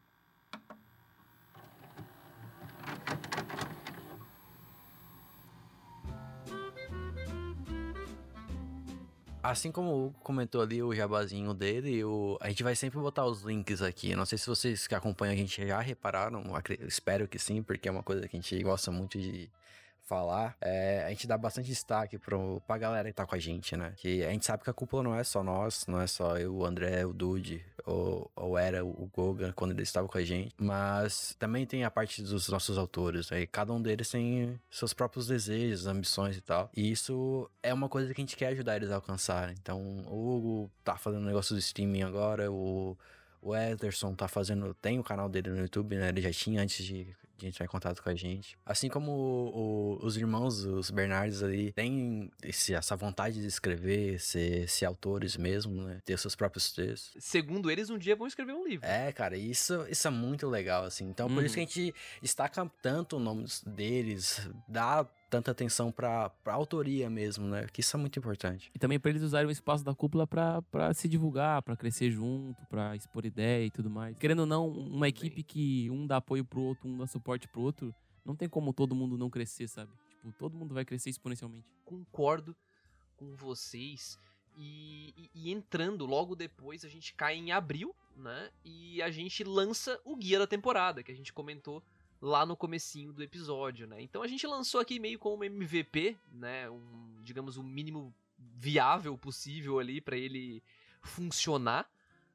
Assim como o Hugo comentou ali o jabazinho dele, o... a gente vai sempre botar os links aqui. Não sei se vocês que acompanham a gente já repararam, espero que sim, porque é uma coisa que a gente gosta muito de falar, é, a gente dá bastante destaque pro, pra galera que tá com a gente, né? Que a gente sabe que a cúpula não é só nós, não é só eu, o André, o Dude, ou, ou era o Goga quando ele estava com a gente, mas também tem a parte dos nossos autores, aí né? cada um deles tem seus próprios desejos, ambições e tal. E isso é uma coisa que a gente quer ajudar eles a alcançar. Então, o Hugo tá fazendo um negócio do streaming agora, o o Ederson tá fazendo. Tem o canal dele no YouTube, né? Ele já tinha antes de de entrar em contato com a gente. Assim como o, o, os irmãos, os Bernardes ali, têm esse, essa vontade de escrever, ser, ser autores mesmo, né? Ter seus próprios textos.
Segundo eles, um dia vão escrever um livro.
É, cara, isso, isso é muito legal, assim. Então, por isso que a uhum. gente destaca tanto o nome deles, dá tanta atenção pra, pra autoria mesmo, né? Que isso é muito importante.
E também para eles usarem o espaço da cúpula para se divulgar, para crescer junto, para expor ideia e tudo mais. Querendo ou não, uma equipe que um dá apoio pro outro, um dá suporte pro outro, não tem como todo mundo não crescer, sabe? Tipo, todo mundo vai crescer exponencialmente.
Concordo com vocês. E, e, e, entrando logo depois, a gente cai em abril, né? E a gente lança o guia da temporada, que a gente comentou lá no comecinho do episódio, né? Então a gente lançou aqui meio como MVP, né? Um, digamos, o um mínimo viável possível ali para ele funcionar,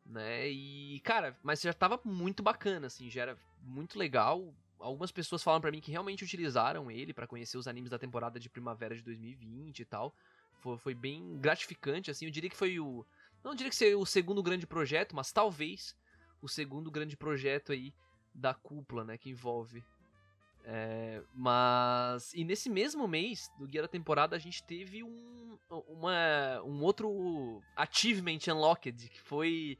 né? E, cara, mas já tava muito bacana, assim, já era muito legal. Algumas pessoas falam para mim que realmente utilizaram ele para conhecer os animes da temporada de primavera de 2020 e tal. Foi, foi bem gratificante, assim. Eu diria que foi o. Não diria que seria o segundo grande projeto, mas talvez o segundo grande projeto aí da cúpula, né, que envolve. É, mas. E nesse mesmo mês do Guia da Temporada, a gente teve um, uma, um outro Achievement Unlocked, que foi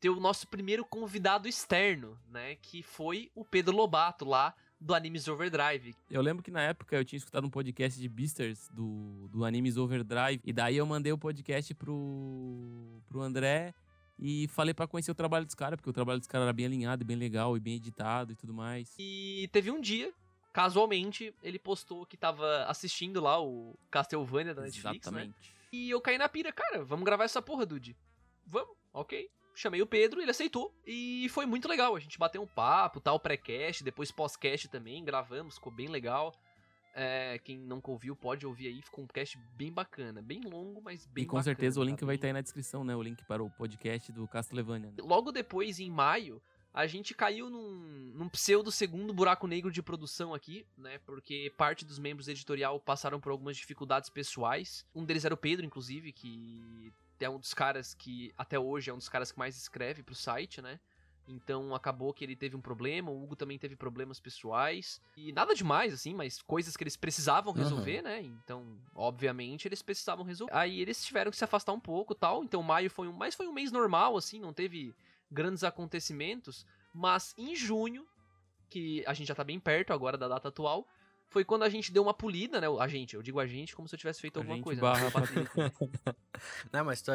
ter o nosso primeiro convidado externo, né? Que foi o Pedro Lobato lá do Animes Overdrive.
Eu lembro que na época eu tinha escutado um podcast de Beasters do, do Animes Overdrive, e daí eu mandei o podcast pro, pro André e falei para conhecer o trabalho dos caras, porque o trabalho dos caras era bem alinhado, bem legal e bem editado e tudo mais.
E teve um dia, casualmente, ele postou que tava assistindo lá o Castlevania da Netflix, né? Exatamente. né? E eu caí na pira, cara, vamos gravar essa porra, dude. Vamos, ok. Chamei o Pedro, ele aceitou. E foi muito legal. A gente bateu um papo, tal, pré-cast, depois pós-cast também, gravamos, ficou bem legal. É, quem não ouviu pode ouvir aí, ficou um cast bem bacana, bem longo, mas bem
E com
bacana,
certeza o link tá vai estar aí na descrição, né? O link para o podcast do Castlevania. Né?
Logo depois, em maio, a gente caiu num, num pseudo segundo buraco negro de produção aqui, né? Porque parte dos membros editorial passaram por algumas dificuldades pessoais. Um deles era o Pedro, inclusive, que é um dos caras que até hoje é um dos caras que mais escreve pro site, né? Então acabou que ele teve um problema, o Hugo também teve problemas pessoais. E nada demais, assim, mas coisas que eles precisavam resolver, né? Então, obviamente, eles precisavam resolver. Aí eles tiveram que se afastar um pouco tal. Então, maio foi um. Mas foi um mês normal, assim, não teve grandes acontecimentos. Mas em junho, que a gente já tá bem perto agora da data atual, foi quando a gente deu uma polida, né? A gente, eu digo a gente como se eu tivesse feito
A
alguma coisa.
barra
né?
Não, mas tu,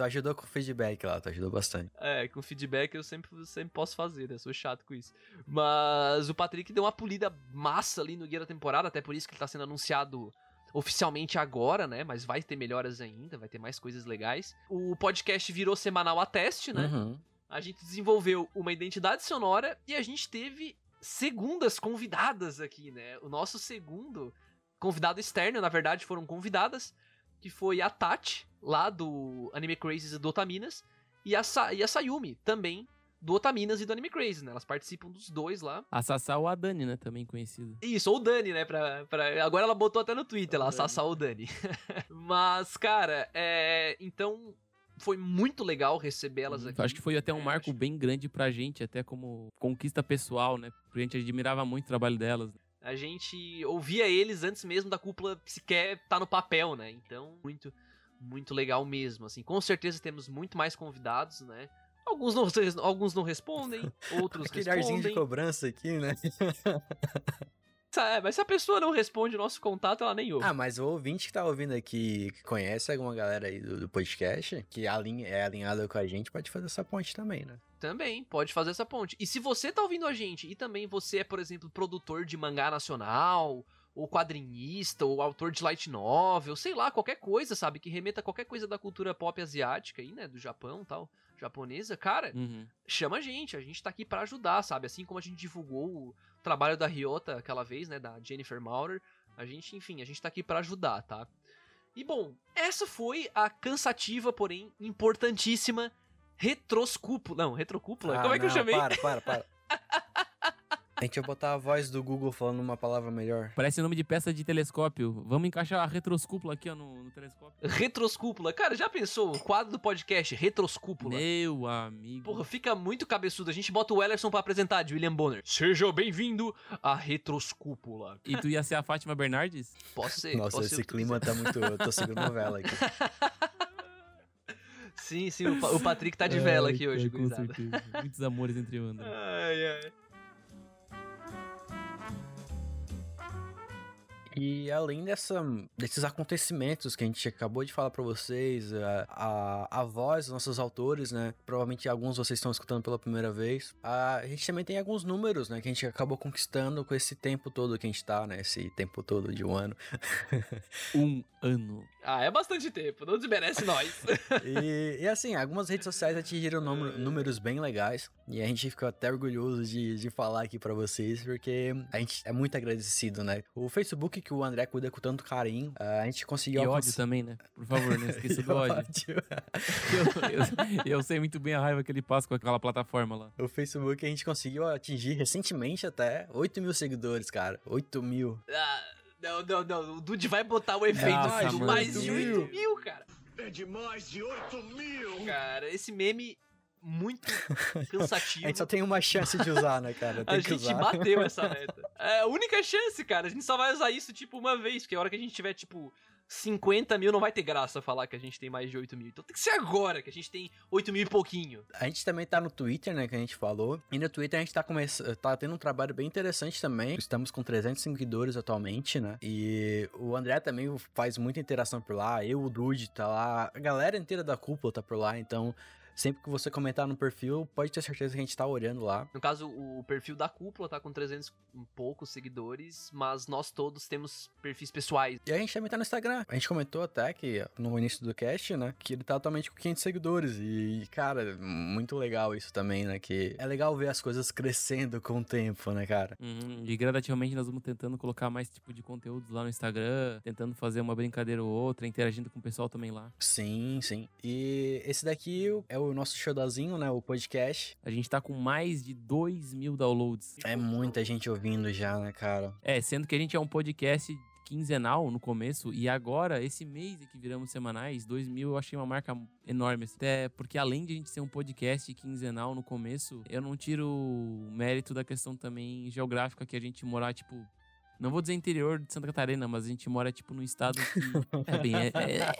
tu ajudou com o feedback lá, tu ajudou bastante.
É, com feedback eu sempre, sempre posso fazer, né? Sou chato com isso. Mas o Patrick deu uma polida massa ali no guia da temporada, até por isso que ele tá sendo anunciado oficialmente agora, né? Mas vai ter melhoras ainda, vai ter mais coisas legais. O podcast virou semanal a teste, né?
Uhum.
A gente desenvolveu uma identidade sonora e a gente teve segundas convidadas aqui, né? O nosso segundo convidado externo, na verdade, foram convidadas, que foi a Tati, lá do Anime Crazes e do Otaminas, e a, Sa e a Sayumi, também do Otaminas e do Anime Crazes, né? Elas participam dos dois lá.
A Sassá ou a Dani, né? Também conhecido.
Isso, ou o Dani, né? Pra, pra... Agora ela botou até no Twitter lá,
Dani.
Sassá ou Dani. Mas, cara, é... Então, foi muito legal receber elas aqui.
Eu acho que foi até um
É,
marco bem grande pra gente, até como conquista pessoal, né? Porque a gente admirava muito o trabalho delas.
A gente ouvia eles antes mesmo da cúpula sequer tá no papel, né? Então, muito, muito legal mesmo. Assim, com certeza temos muito mais convidados, né? Alguns não, alguns não respondem, outros
Aquele arzinho de
respondem.
cobrança aqui, né?
É, mas se a pessoa não responde o nosso contato, ela nem ouve.
Ah, mas o ouvinte que tá ouvindo aqui, que conhece alguma galera aí do, do podcast, que é alinhada com a gente, pode fazer essa ponte também, né?
Também, pode fazer essa ponte. E se você tá ouvindo a gente e também você é, por exemplo, produtor de mangá nacional, ou quadrinista, ou autor de light novel, sei lá, qualquer coisa, sabe? Que remeta a qualquer coisa da cultura pop asiática aí, né? Do Japão tal, japonesa, cara,
Uhum.
chama a gente, a gente tá aqui pra ajudar, sabe? Assim como a gente divulgou o trabalho da Ryota aquela vez, né, da Jennifer Maurer, a gente, enfim, a gente tá aqui pra ajudar, tá? E bom, essa foi a cansativa, porém importantíssima retroscúpula. Não, retrocúpula?
Ah,
como é que eu
não,
chamei?
Para, para, para. A gente vai botar a voz do Google falando uma palavra melhor.
Parece nome de peça de telescópio. Vamos encaixar a retroscúpula aqui, ó, no, no telescópio.
Retroscúpula. Cara, já pensou? O quadro do podcast, retroscúpula.
Meu amigo.
Porra, fica muito cabeçudo. A gente bota o Ellerson pra apresentar, de William Bonner. Seja bem-vindo à retroscúpula.
E tu ia ser a Fátima Bernardes?
Posso ser.
Nossa,
posso ser o
esse
tu
clima tá muito. Eu tô seguindo novela aqui.
Sim, sim, o, Pa- o Patrick tá de vela
Ai,
aqui hoje,
com certeza. Muitos amores entre bandas.
Ai, ai.
E além dessa, desses acontecimentos que a gente acabou de falar pra vocês, a, a, a voz dos nossos autores, né? Provavelmente alguns vocês estão escutando pela primeira vez. A, gente também tem alguns números, né? Que a gente acabou conquistando com esse tempo todo que a gente tá, né? Esse tempo todo de um ano.
Um ano.
Ah, é bastante tempo, não desmerece nós.
E, e assim, algumas redes sociais atingiram número- números bem legais. E a gente ficou até orgulhoso de, de falar aqui pra vocês, porque a gente é muito agradecido, né? O Facebook, que o André cuida com tanto carinho, a gente
E
conseguiu
ódio
alcançar-
também, né? Por favor, não esqueça do
E
ódio.
ódio.
Eu, eu- eu sei muito bem a raiva que ele passa com aquela plataforma lá.
O Facebook a gente conseguiu atingir recentemente até 8 mil seguidores, cara. 8 mil.
Ah, não, não, não. O Dude vai botar o efeito
Nossa,
do
mano.
mais de 8
mil.
mil, cara.
É de mais de 8 mil!
Cara, esse meme muito cansativo.
A gente só tem uma chance de usar, né, cara? Tem
A gente
usar.
bateu essa meta. É a única chance, cara. A gente só vai usar isso, tipo, uma vez. Porque a hora que a gente tiver, tipo, 50 mil, não vai ter graça falar que a gente tem mais de 8 mil. Então tem que ser agora, que a gente tem 8 mil e pouquinho.
A gente também tá no Twitter, né, que a gente falou. E no Twitter a gente tá, começando, tá tendo um trabalho bem interessante também. Estamos com 300 seguidores atualmente, né? E o André também faz muita interação por lá. Eu, o Dude, tá lá. A galera inteira da cúpula tá por lá. Então, sempre que você comentar no perfil, pode ter certeza que a gente tá olhando lá.
No caso, o perfil da cúpula tá com 300 e poucos seguidores, mas nós todos temos perfis pessoais.
E a gente também tá no Instagram. A gente comentou até que no início do cast, né? Que ele tá atualmente com 500 seguidores. E, cara, muito legal isso também, né? Que é legal ver as coisas crescendo com o tempo, né, cara?
Uhum, E gradativamente nós vamos tentando colocar mais tipo de conteúdos lá no Instagram, tentando fazer uma brincadeira ou outra, interagindo com o pessoal também lá.
Sim, sim. E esse daqui é o nosso showzinho, né? O podcast.
A gente tá com mais de 2 mil downloads.
É muita gente ouvindo já, né, cara?
É, sendo que a gente é um podcast quinzenal no começo e agora, esse mês que viramos semanais, 2000, eu achei uma marca enorme. assim. Até porque além de a gente ser um podcast quinzenal no começo, eu não tiro o mérito da questão também geográfica que a gente morar, tipo, não vou dizer interior de Santa Catarina, mas a gente mora, tipo, num estado que. É bem. É, é-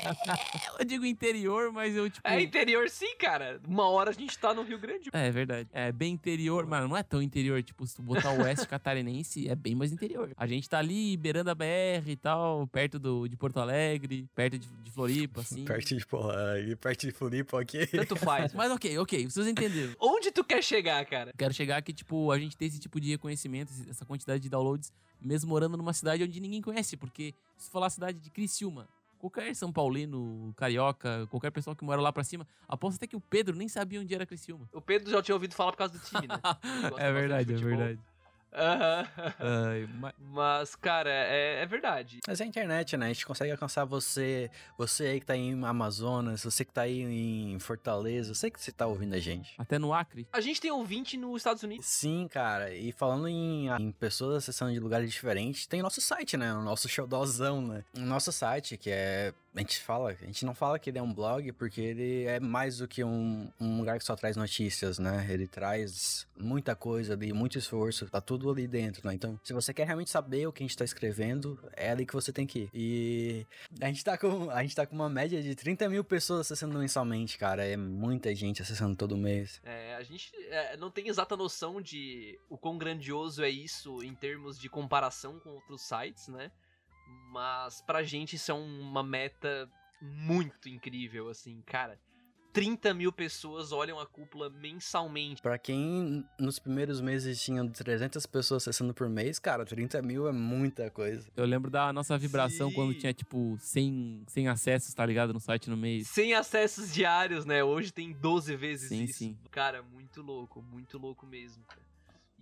eu digo interior, mas eu, tipo.
É interior sim, cara. Uma hora a gente tá no Rio Grande.
É, é verdade. É bem interior, mano, não é tão interior. Tipo, se tu botar o oeste catarinense, é bem mais interior. A gente tá ali, beirando a BR e tal, perto do, de Porto Alegre, perto de, de Floripa, assim.
Perto de porra, e perto de Floripa aqui.
Tanto faz.
Mas ok, ok, vocês entenderam.
Onde tu quer chegar, cara?
Quero chegar que, tipo, a gente tem esse tipo de reconhecimento, essa quantidade de downloads, mesmo morando numa cidade onde ninguém conhece. Porque se falar a cidade de Criciúma, qualquer São Paulino, carioca, qualquer pessoa que mora lá pra cima, aposto até que o Pedro nem sabia onde era Criciúma.
O Pedro já tinha ouvido falar por causa do time, né?
É verdade,
de
é verdade.
Aham.
Ai, ma-
Mas, cara, é, é verdade.
Mas é a internet, né? A gente consegue alcançar você, você aí que tá em Amazonas, você que tá aí em Fortaleza, eu sei que você tá ouvindo a gente.
Até no Acre.
A gente tem ouvinte nos Estados Unidos.
Sim, cara, e falando em, em pessoas acessando de lugares diferentes, tem nosso site, né? O nosso showdozão, né? O nosso site, que é. A gente fala, a gente não fala que ele é um blog, porque ele é mais do que um, um lugar que só traz notícias, né? Ele traz muita coisa ali, muito esforço, tá tudo ali dentro, né? Então, se você quer realmente saber o que a gente tá escrevendo, é ali que você tem que ir. E a gente tá com, a gente tá com uma média de 30 mil pessoas acessando mensalmente, cara. É muita gente acessando todo mês.
É, a gente é, não tem exata noção de o quão grandioso é isso em termos de comparação com outros sites, né? Mas pra gente isso é uma meta muito incrível, assim, cara. 30 mil pessoas olham a cúpula mensalmente.
Pra quem nos primeiros meses tinha 300 pessoas acessando por mês, cara, 30 mil é muita coisa.
Eu lembro da nossa vibração
Sim.
quando tinha, tipo, 100, 100 acessos, tá ligado? No site no mês.
Sem acessos diários, né? Hoje tem 12 vezes
Sim,
isso.
sim.
Cara, muito louco, muito louco mesmo.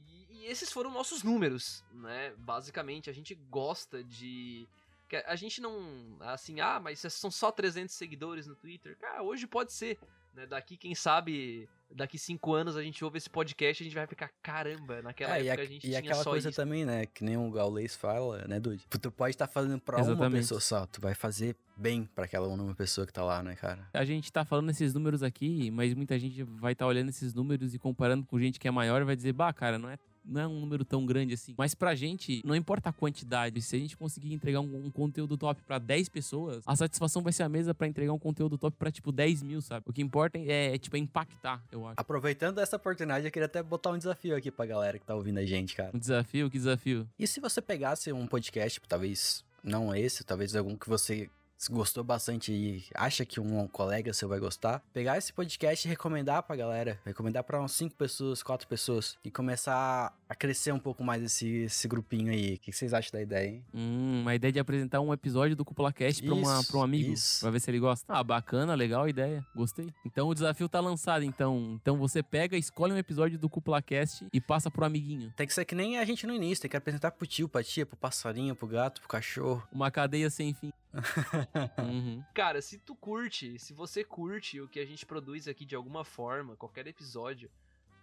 E, e esses foram nossos números, né? Basicamente, a gente gosta de. Que A gente não. Assim, ah, mas são só 300 seguidores no Twitter. Cara, hoje pode ser. Né? Daqui, quem sabe, daqui cinco anos a gente ouve esse podcast e a gente vai ficar, caramba, naquela
É, e,
época
a-
a gente
e
tinha
aquela
só
coisa
isso.
também, né? Que nem o Gaulês fala, né, Dude? Tu pode estar fazendo pra uma pessoa só, tu vai fazer bem pra aquela uma pessoa que tá lá, né, cara?
A gente tá falando esses números aqui, mas muita gente vai estar olhando esses números e comparando com gente que é maior e vai dizer, bah, cara, não é, não é um número tão grande assim. Mas pra gente, não importa a quantidade, se a gente conseguir entregar um, um conteúdo top pra 10 pessoas, a satisfação vai ser a mesma pra entregar um conteúdo top pra, tipo, 10 mil, sabe? O que importa é, é, tipo, é impactar, eu acho.
Aproveitando essa oportunidade, eu queria até botar um desafio aqui pra galera que tá ouvindo a gente, cara.
Um desafio, que desafio?
E se você pegasse um podcast, talvez não esse, talvez algum que você gostou bastante e acha que um colega seu vai gostar, pegar esse podcast e recomendar pra galera, recomendar pra umas 5 pessoas, 4 pessoas e começar a crescer um pouco mais esse, esse grupinho aí. O que vocês acham da ideia, hein?
Hum, uma ideia de apresentar um episódio do Cúpula Cast pra, uma, pra um amigo,
isso.
pra ver se ele gosta. Ah, bacana, legal a ideia, gostei. Então o desafio tá lançado, então. Então você pega, escolhe um episódio do Cúpula Cast e passa pro amiguinho.
Tem que ser que nem a gente no início, tem que apresentar pro tio, pra tia, pro passarinho, pro gato, pro cachorro.
Uma cadeia sem fim. Uhum.
Cara, se tu curte, se você curte o que a gente produz aqui de alguma forma, qualquer episódio,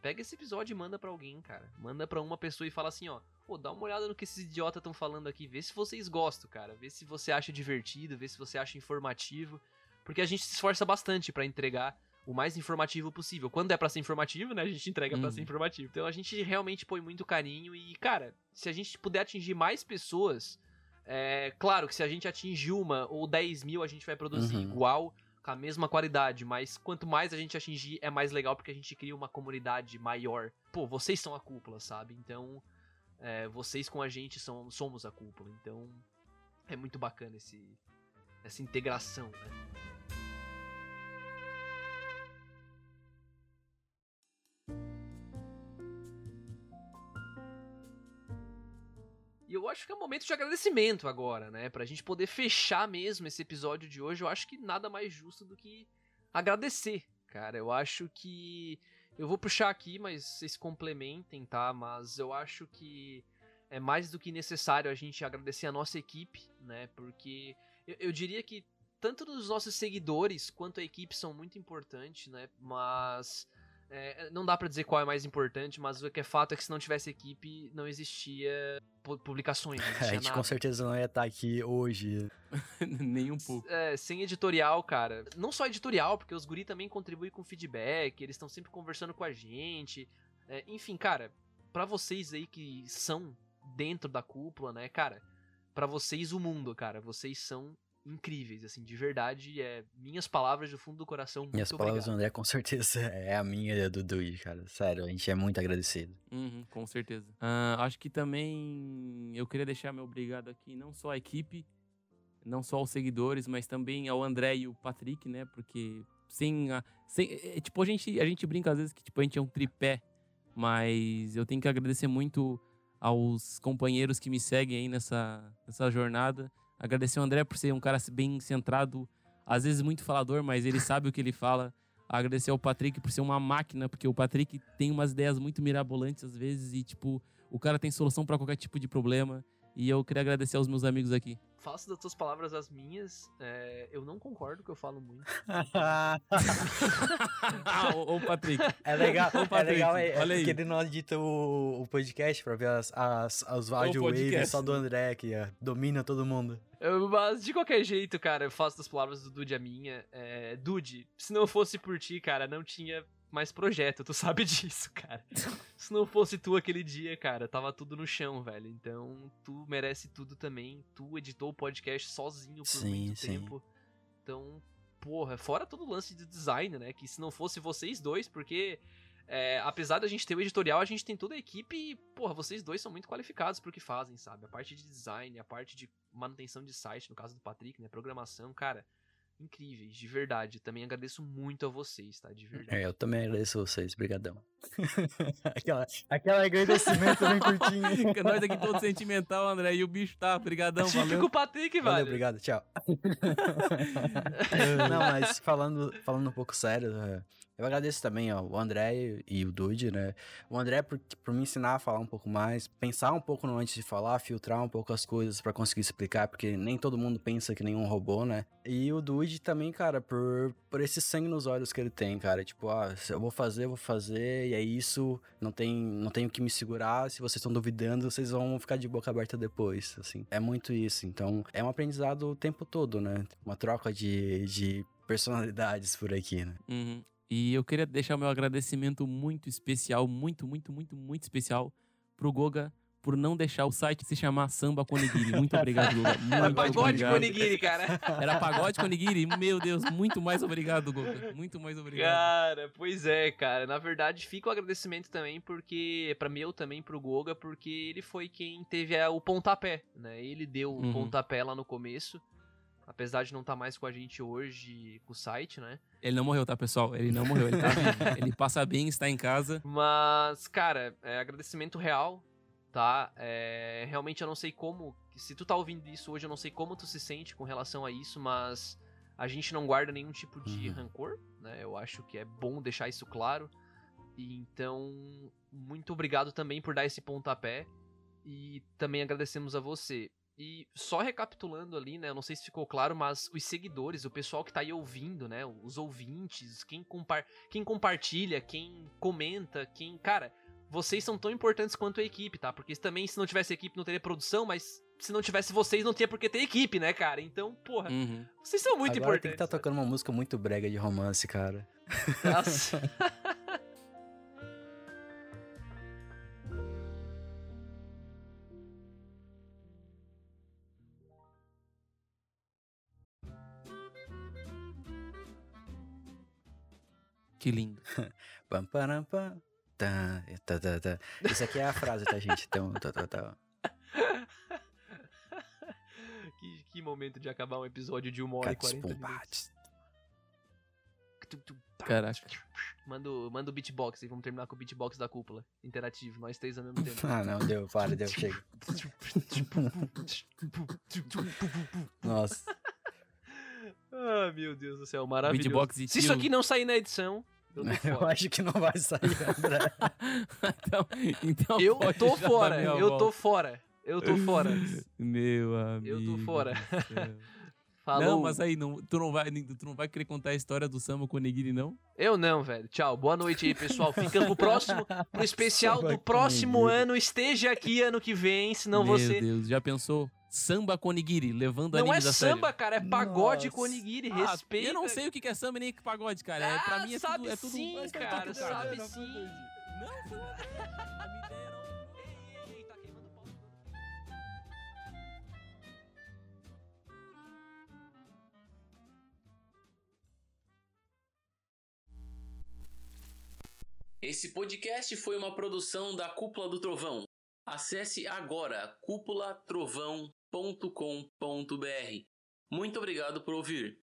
pega esse episódio e manda pra alguém, cara. Manda pra uma pessoa e fala assim, ó, pô, dá uma olhada no que esses idiotas estão falando aqui, vê se vocês gostam, cara. Vê se você acha divertido, vê se você acha informativo, porque a gente se esforça bastante pra entregar o mais informativo possível. Quando é pra ser informativo, né, a gente entrega pra
Uhum.
ser informativo. Então a gente realmente põe muito carinho e, cara, se a gente puder atingir mais pessoas, é claro que se a gente atingir uma ou 10 mil, a gente vai produzir
Uhum.
igual, com a mesma qualidade, mas quanto mais a gente atingir, é mais legal porque a gente cria uma comunidade maior. Pô, vocês são a cúpula, sabe? Então, é, vocês com a gente são, somos a cúpula. Então, é muito bacana esse, essa integração, né? Eu acho que é um momento de agradecimento agora, né? Pra gente poder fechar mesmo esse episódio de hoje, eu acho que nada mais justo do que agradecer, cara. Eu acho que. Eu vou puxar aqui, mas vocês complementem, tá? Mas eu acho que é mais do que necessário a gente agradecer a nossa equipe, né? Porque eu, eu diria que tanto dos nossos seguidores quanto a equipe são muito importantes, né? Mas é, não dá pra dizer qual é mais importante, mas o que é fato é que se não tivesse equipe, não existia pu- publicações, não
A
existia
gente
nada.
com certeza não ia estar aqui hoje.
Nem um pouco.
É, sem editorial, cara. Não só editorial, porque os guri também contribuem com feedback, eles estão sempre conversando com a gente. É, enfim, cara, pra vocês aí que são dentro da cúpula, né, cara, pra vocês o mundo, cara, vocês são incríveis, assim, de verdade, é minhas palavras do fundo do coração, muito
Minhas palavras do
obrigado.
André com certeza é a minha e a do Dui, cara. Sério, a gente é muito agradecido.
Uhum, com certeza. Ah, acho que também eu queria deixar meu obrigado aqui, não só à equipe, não só aos seguidores, mas também ao André e o Patrick, né? Porque sem. A, sem é, é, tipo, a gente, a gente brinca às vezes que tipo, a gente é um tripé, mas eu tenho que agradecer muito aos companheiros que me seguem aí nessa, nessa jornada. Agradecer ao André por ser um cara bem centrado, às vezes muito falador, mas ele sabe o que ele fala. Agradecer ao Patrick por ser uma máquina, porque o Patrick tem umas ideias muito mirabolantes às vezes e, tipo, o cara tem solução pra qualquer tipo de problema. E eu queria agradecer aos meus amigos aqui.
Faço das tuas palavras as minhas, é, eu não concordo que eu falo muito.
ah, ô, ô, Patrick.
É legal,
Ô,
é
Patrick,
legal é, é
olha aí.
ele não edita o, o podcast pra ver as, as, as audio waves só do André, que é, domina todo mundo.
Eu- mas de qualquer jeito, cara, eu faço das palavras do Dude a minha. É, Dude, se não fosse por ti, cara, não tinha mais projeto, tu sabe disso, cara. se não fosse tu aquele dia, cara, tava tudo no chão, velho. Então, tu merece tudo também. Tu editou o podcast sozinho por
Sim,
muito
sim.
tempo. Então, porra, fora todo o lance de design, né? Que se não fosse vocês dois, porque é, apesar da gente ter o editorial, a gente tem toda a equipe e, porra, vocês dois são muito qualificados pro que fazem, sabe? A parte de design, a parte de manutenção de site, no caso do Patrick, né? Programação, cara, incríveis, de verdade. Também agradeço muito a vocês, tá? De verdade.
É, eu também agradeço vocês, brigadão. aquela, aquela agradecimento bem curtinho.
Nós aqui todo sentimental, André, e o bicho tá, brigadão, valeu.
Típico Patrick,
Valeu,
velho.
obrigado, tchau. Não, mas falando, falando um pouco sério, é, eu agradeço também ó, o André e o Dude, né? O André por, por me ensinar a falar um pouco mais, pensar um pouco no antes de falar, filtrar um pouco as coisas pra conseguir explicar, porque nem todo mundo pensa que nem um robô, né? E o Dude também, cara, por, por esse sangue nos olhos que ele tem, cara. Tipo, ah, eu vou fazer, eu vou fazer, e é isso, não tem, não tenho que me segurar. Se vocês estão duvidando, vocês vão ficar de boca aberta depois, assim. É muito isso. Então, é um aprendizado o tempo todo, né? Uma troca de, de personalidades por aqui, né?
Uhum. E eu queria deixar o meu agradecimento muito especial, muito, muito, muito, muito especial pro Goga por não deixar o site se chamar Samba Konigiri. Muito obrigado, Goga. Muito
É pagode
obrigado.
com Onigiri, cara.
Era pagode Konigiri? Meu Deus, muito mais obrigado, Goga. Muito mais obrigado.
Cara, pois é, cara. Na verdade, fica o agradecimento também, porque. Pra mim, eu também pro Goga, porque ele foi quem teve a- o pontapé, né? Ele deu o
Uhum.
pontapé lá no começo. Apesar de não estar mais com a gente hoje com o site, né?
Ele não morreu, tá, pessoal? Ele não morreu, ele tá vivo. Ele passa bem, está em casa.
Mas, cara, é agradecimento real, tá? É, realmente eu não sei como. Se tu tá ouvindo isso hoje, eu não sei como tu se sente com relação a isso, mas a gente não guarda nenhum tipo de
Uhum.
rancor, né? Eu acho que é bom deixar isso claro. E então, muito obrigado também por dar esse pontapé. E também agradecemos a você. E só recapitulando ali, né? Eu não sei se ficou claro, mas os seguidores, o pessoal que tá aí ouvindo, né? Os ouvintes, quem, compa quem compartilha, quem comenta, quem. Cara, vocês são tão importantes quanto a equipe, tá? Porque também, se não tivesse equipe, não teria produção, mas se não tivesse vocês, não tinha por que ter equipe, né, cara? Então, porra,
Uhum.
vocês são muito
Agora tem
importantes.
que estar tocando uma música muito brega de romance, cara.
Nossa.
Que lindo.
Pam, param, pam. Tá, tá, tá, tá. Isso aqui é a frase, tá, gente? Então, tá, tá, tá.
que, que momento de acabar um episódio de uma hora e
Catos,
40
pum,
minutos.
Caraca.
Manda, o- manda o beatbox aí, vamos terminar com o beatbox da cúpula. Interativo, nós três ao mesmo tempo.
Ah, não, deu, para, deu, chega. Nossa.
ah, meu Deus do céu, maravilhoso.
Beatbox e
Se isso aqui não sair na edição, eu
Eu acho que não vai sair, André.
então, então
Eu tô fora, eu tô fora. Eu tô fora.
Meu amigo.
Eu tô fora. Falou.
Não, mas aí, não, tu, não vai, tu não vai querer contar a história do samba com o Nigiri, não?
Eu não, velho. Tchau. Boa noite aí, pessoal. Fica pro próximo, pro especial do próximo ano. Esteja aqui ano que vem, senão
Meu
você.
Deus, já pensou? Samba com Nigiri, levando
Não é
a sério.
samba, cara, é pagode
Nossa.
com onigiri.
Ah,
Respeita.
Eu não sei o que é samba nem o que é pagode, cara. É, pra
Ah,
mim é
sabe
tudo, é tudo.
sim,
Mas foi
cara,
cara.
sabe
Não,
sim.
Não, foi
tá.
Esse podcast foi uma produção da Cúpula do Trovão. Acesse agora cúpulatrovão.com.br. Muito obrigado por ouvir.